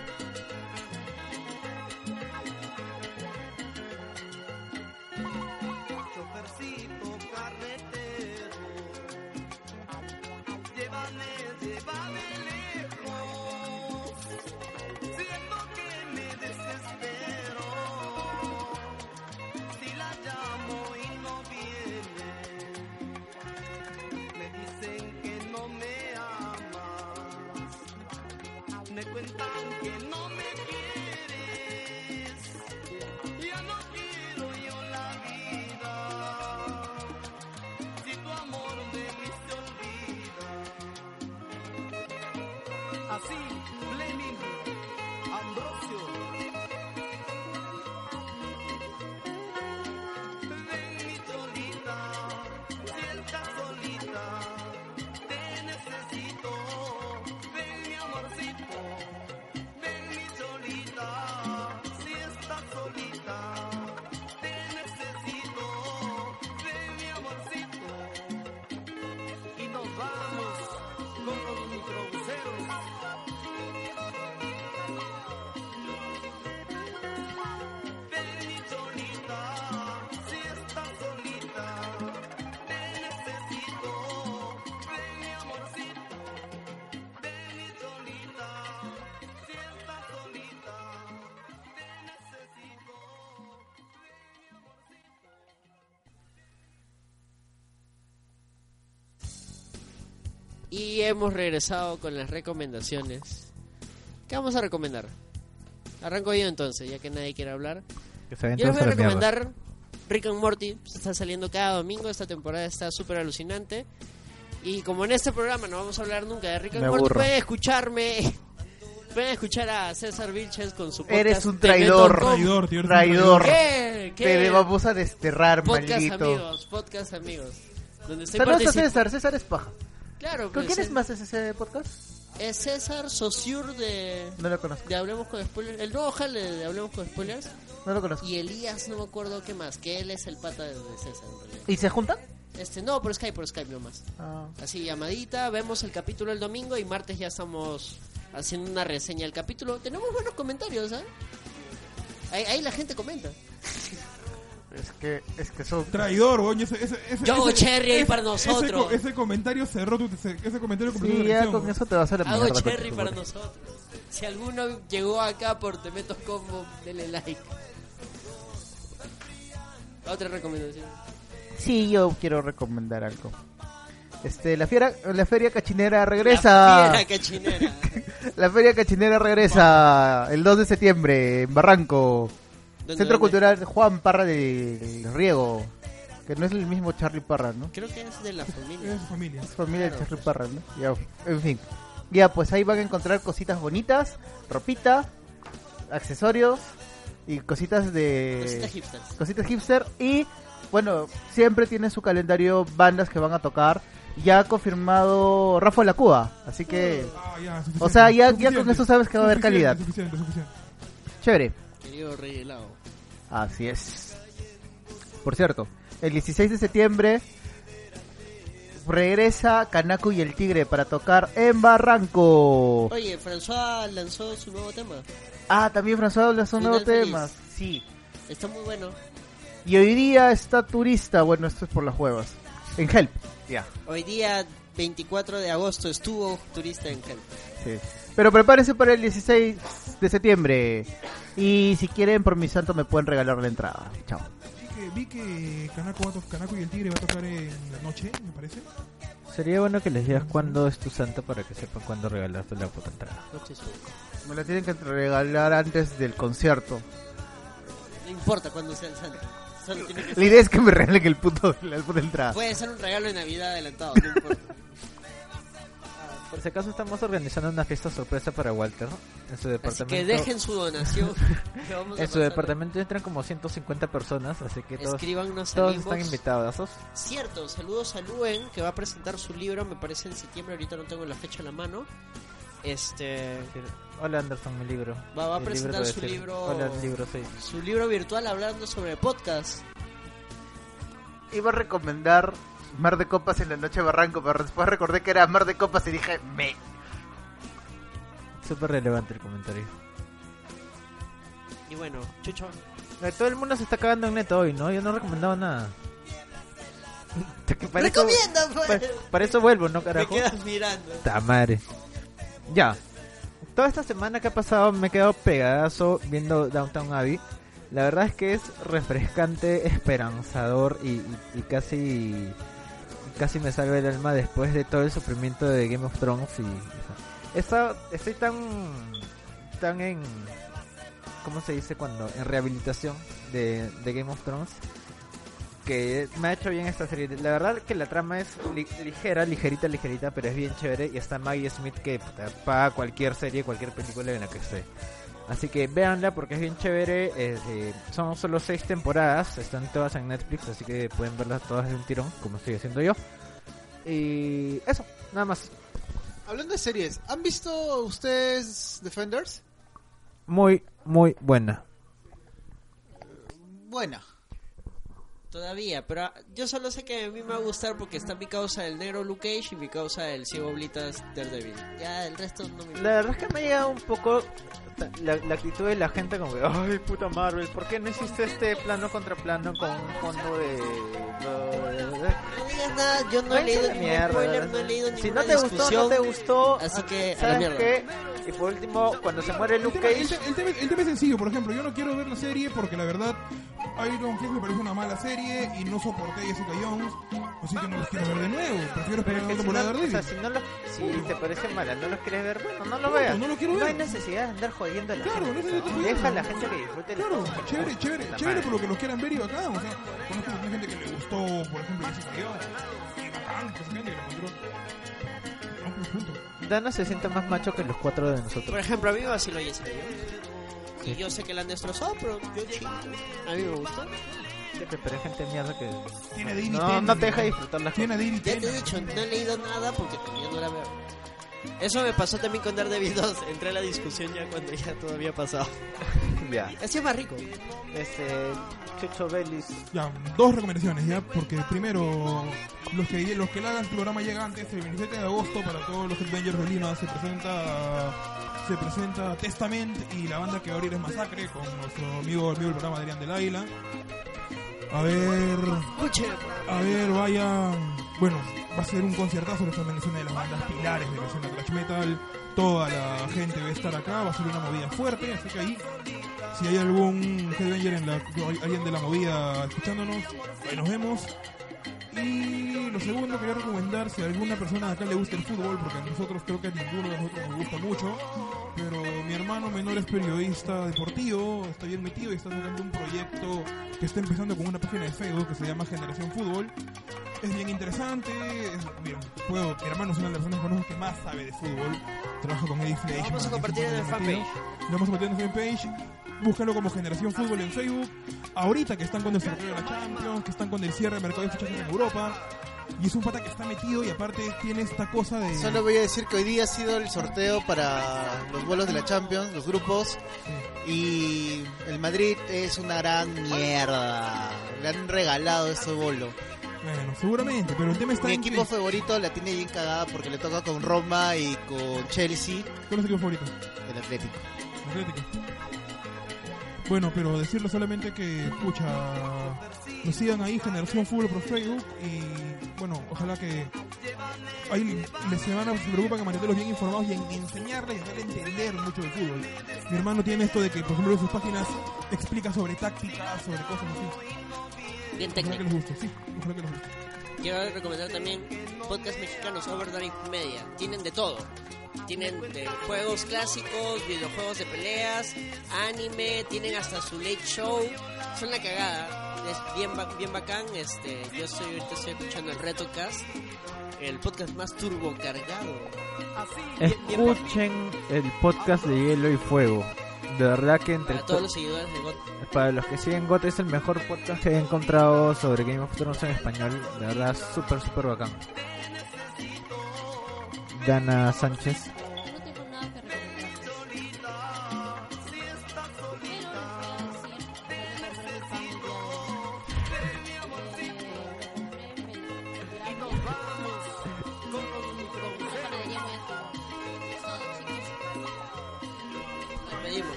Y hemos regresado con las recomendaciones. ¿Qué vamos a recomendar? Arranco yo entonces, ya que nadie quiere hablar. Yo les voy a mierda. recomendar Rick and Morty. Está saliendo cada domingo. Esta temporada está súper alucinante. Y como en este programa no vamos a hablar nunca de Rick and Me Morty, aburro. pueden escucharme. Pueden escuchar a César Vilches con su podcast. Eres un traidor. Traidor, tío. Traidor. ¿Qué? ¿Qué? Te vamos a desterrar, Podcast maldito. amigos, podcast amigos. Donde estoy Saludos a César, César es paja. Claro, ¿Con pues, quién es más ese podcast? Es César Saussure de, No lo conozco, de Hablemos con Spoilers. El nuevo jale de Hablemos con Spoilers. no lo conozco. Y Elías, no me acuerdo qué más. Que él es el pata de, César en realidad. ¿Y se juntan? Este, no, por Skype, por Skype nomás. Ah, Así, llamadita, vemos el capítulo el domingo y martes ya estamos haciendo una reseña del capítulo. Tenemos buenos comentarios, ¿ah? Ahí, ahí la gente comenta. es que, es que son... Traidor. Ese, ese, ese, Yo hago cherry ahí ese- para nosotros. Ese, comentario cerró tu, ese, ese comentario Sí, la ya con eso te vas a la Hago cherry para tu nosotros. Si alguno llegó acá por Te Meto Combo, denle like. Otra recomendación. Sí, yo quiero recomendar algo. Este, la fiera, la feria cachinera regresa. La fiera cachinera. La feria cachinera regresa el 2 de septiembre en Barranco. ¿Dónde, Centro dónde? Cultural Juan Parra de Riego. Que no es el mismo Charlie Parra, ¿no? Creo que es de la familia. de. Es familia de Charlie Parra, ¿no? Ya, en fin. Ya, pues ahí van a encontrar cositas bonitas, ropita, accesorios y cositas de... Cositas hipsters. cositas hipster y bueno, siempre tiene su calendario bandas que van a tocar. Ya ha confirmado Rafa La Cuba, así que Ah, ya. O sea, ya- con eso sabes que va a haber calidad. Suficiente, suficiente. chévere. Querido Rey Helado. Así es. Por cierto, el 16 de septiembre regresa Kanako y el Tigre para tocar en Barranco. Oye, François lanzó su nuevo tema. Ah, también François lanzó un nuevo tema. Sí. Está muy bueno. Y hoy día está turista, bueno, esto es por las huevas. En Help. Ya. Hoy día, 24 de agosto, estuvo turista en Help. Sí. Pero prepárense para el 16 de septiembre. Y si quieren, por mi santo, me pueden regalar la entrada. Chao. Vi que, vi que Kanako, y el Tigre va a tocar en la noche, me parece. Sería bueno que les digas cuándo es tu santo para que sepan cuándo regalarte la puta entrada. Me la tienen que regalar antes del concierto. No importa cuándo sea el santo. Solo tiene que La idea es que me regalen el puto, la puta entrada. Puede ser un regalo de Navidad adelantado, no importa. Por si acaso estamos organizando una fiesta sorpresa para Walter en su Así departamento. que dejen su donación. vamos En su departamento entran como 150 personas, así que todos, están invitados. Cierto, saludos a Luen que va a presentar su libro, me parece en septiembre, ahorita no tengo la fecha a la mano. Este, Hola Anderson, mi libro. Va- va a presentar su libro- Hola, el libro 6. su libro virtual hablando sobre podcast. iba a recomendar Mar de Copas en la Noche Barranco, pero después recordé que era Mar de Copas y dije, me. Súper relevante el comentario. Y bueno, Chucho, Eh, Todo el mundo se está cagando en neto hoy, ¿no? Yo no recomendaba nada. Para eso- pues. para, para eso vuelvo, ¿no, Me carajo? quedas mirando. Ta madre. Ya. Toda esta semana que ha pasado me he quedado pegadazo viendo Downtown Abbey. La verdad es que es refrescante, esperanzador y, y- y casi casi me salva el alma después de todo el sufrimiento de Game of Thrones y está- estoy tan tan en ¿cómo se dice cuando? en rehabilitación de, de Game of Thrones que me ha hecho bien esta serie. La verdad que la trama es li- ligera, ligerita, ligerita, pero es bien chévere. Y está Maggie Smith que puta, paga cualquier serie, cualquier película en la que esté. Así que véanla porque es bien chévere. eh, eh, son solo seis temporadas, están todas en Netflix, así que pueden verlas todas de un tirón, como estoy haciendo yo. Y eso, nada más. Hablando de series, ¿han visto ustedes Defenders? Muy, muy buena. Buena. todavía, pero yo solo sé que a mí me va a gustar porque está mi causa del negro Luke Cage y mi causa del ciego Blitas Daredevil. Ya el resto no me La verdad es que me ha llegado un poco la, la actitud de la gente como que, ay puta Marvel, ¿por qué no hiciste este plano contra plano con un fondo de... No digas nada, yo no he leído ningún mierda. spoiler, no he leído Si ninguna no te gustó, no te gustó. Así que, a la ¿sabes mierda. qué? Y por último, cuando se muere El Luke el, Cage, el tema, el tema es sencillo, por ejemplo, yo no quiero ver la serie porque la verdad Iron Fist me parece una mala serie y no soporté a Jessica Jones, así que no los quiero ver de nuevo, prefiero esperar si temporada no, de o sea, Daredevil. si, no lo, si te parece mala, no lo quieres ver, bueno, no lo veas. no lo quiero hay necesidad de andar jodiendo a la Claro, gente. no se o sea, trata de Deja a la gente que disfrute el Claro, juego. chévere, chévere, chévere madre. por lo que los quieran ver y bacán, o sea, conozco mucha gente que le gustó, por ejemplo, Jessica Jones, y bacán, pues gente que lo encontró. No, punto. Dana se siente más macho que los cuatro de Por nosotros. ejemplo, a mí me vaciló Jessica Jones. Y yo sé que la han destrozado, pero yo chico. A mí me gustó. Pero hay gente de mierda que Tiene no, Tennant, no te deja ¿no? disfrutar las Tiene cosas. Daily Ya te he dicho, no he leído nada porque todavía no la veo. Eso me pasó también con Daredevil 2. Entré a la discusión ya cuando ya todo había pasado. Ya. Así es más rico. Este, Chucho Bellis. Ya, dos recomendaciones ya, porque primero, los que los que le hagan el programa llega antes, el 27 de agosto, para todos los Avengers de Lima, se presenta se presenta Testament y la banda que va a abrir es Masacre, con nuestro amigo, amigo del programa Adrián del Águila. A ver, Escuche. a ver, vaya, bueno, va a ser un conciertazo, esta también es una de las bandas pilares de la escena thrash metal, toda la gente va a estar acá, va a ser una movida fuerte, así que ahí, si hay algún Headbanger en la, alguien de la movida escuchándonos, ahí nos vemos. Y lo segundo, quería recomendar si a alguna persona de acá le gusta el fútbol, porque a nosotros creo que a ninguno de nosotros nos gusta mucho, pero mi hermano menor es periodista deportivo, está bien metido y está sacando un proyecto que está empezando con una página de Facebook que se llama Generación Fútbol. Es bien interesante, es- mira, puedo- mi hermano es una de las personas que conozco que más sabe de fútbol, trabaja con Eddie Fleischmann. Vamos a que compartir en el fanpage. Lo vamos a meter en el fanpage. Búscalo como Generación Fútbol en Facebook. Ahorita que están con el sorteo de la Champions, que están con el cierre de mercado de fichajes en Europa. Y es un pata que está metido y aparte tiene esta cosa de... Solo voy a decir que hoy día ha sido el sorteo para los vuelos de la Champions, los grupos. Y el Madrid es una gran mierda. Le han regalado ese bolo. Bueno, seguramente, pero el tema está Mi en equipo que... favorito la tiene bien cagada porque le toca con Roma y con Chelsea, ¿Cuál es tu equipo favorito? el Atlético. Atlético. Bueno, pero decirle solamente que, escucha, nos sigan ahí, Generación Fútbol por Facebook, y bueno, ojalá que ahí les semana se preocupan en mantenerlos bien informados y en enseñarles y hacerles entender mucho del fútbol. Mi hermano tiene esto de que, por ejemplo, en sus páginas explica sobre tácticas, sobre cosas así. Bien Ojalá que técnico. les guste, sí, ojalá que les guste. Quiero recomendar también podcast mexicanos Overdrive Media. Tienen de todo. Tienen de juegos clásicos, videojuegos de peleas, anime, tienen hasta su late show. Son la cagada. Es bien, bien bacán. Este, yo estoy, ahorita estoy escuchando el RetoCast, el podcast más turbo cargado. Escuchen el podcast de Hielo y Fuego. De verdad que entre Para todos to- los seguidores de GOT. para los que siguen GOT es el mejor podcast que he encontrado sobre Game of Thrones en español. De verdad, súper, súper bacán gana Sánchez.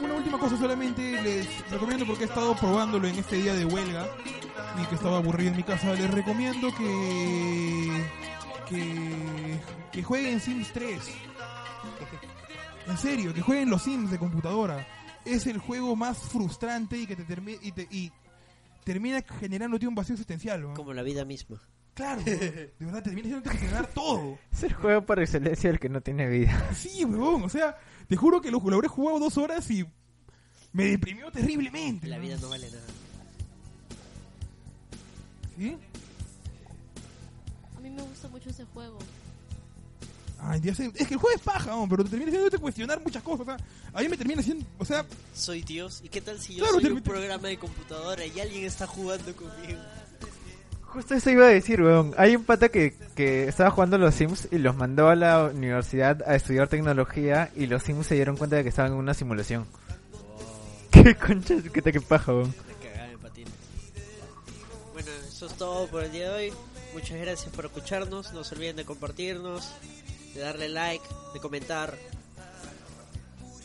Una última cosa solamente les recomiendo porque he estado probándolo en este día de huelga y que estaba aburrido en mi casa. Les recomiendo que que que jueguen Sims 3. En serio, que jueguen los Sims de computadora. Es el juego más frustrante y que te, termi- y te- y termina generándote un vacío existencial. ¿no? Como la vida misma. Claro, de verdad, termina haciéndote cuestionar todo. Es el juego por excelencia del que no tiene vida. Sí, weón, o sea, te juro que lo, lo habré jugado dos horas y me deprimió terriblemente. La ¿no? vida no vale nada. ¿Sí? A mí me gusta mucho ese juego. Ay, ya sé, es que el juego es paja, ¿no? pero te termina haciéndote cuestionar muchas cosas. O sea, a mí me termina haciendo, o sea, Soy Dios. ¿Y qué tal si yo Claro, soy te- un programa de computadora y alguien está jugando conmigo? Justo eso iba a decir, weón. Hay un pata que, que estaba jugando los Sims y los mandó a la universidad a estudiar tecnología y los Sims se dieron cuenta de que estaban en una simulación. ¿Qué concha? ¿Qué te qué paja, weón? Bueno, eso es todo por el día de hoy. Muchas gracias por escucharnos. No se olviden de compartirnos, de darle like, de comentar.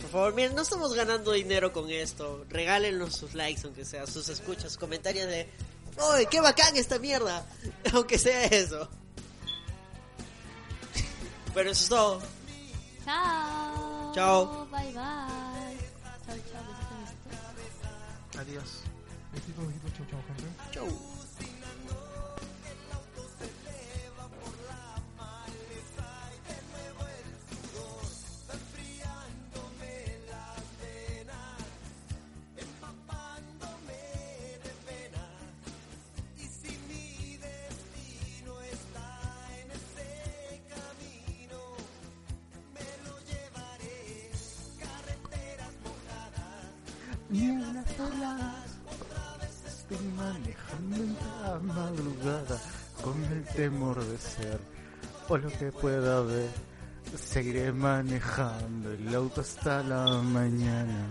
Por favor, miren, no estamos ganando dinero con esto. Regálenos sus likes, aunque sea sus escuchas, sus comentarios de ¡Oye, qué bacán esta mierda! Aunque sea eso. Bueno, eso es todo. Chao. Chao. Bye bye. Chao, chao. Adiós. Chau, chau, gente. Chau. Estoy manejando en la madrugada con el temor de ser o lo que pueda haber. Seguiré manejando el auto hasta la mañana.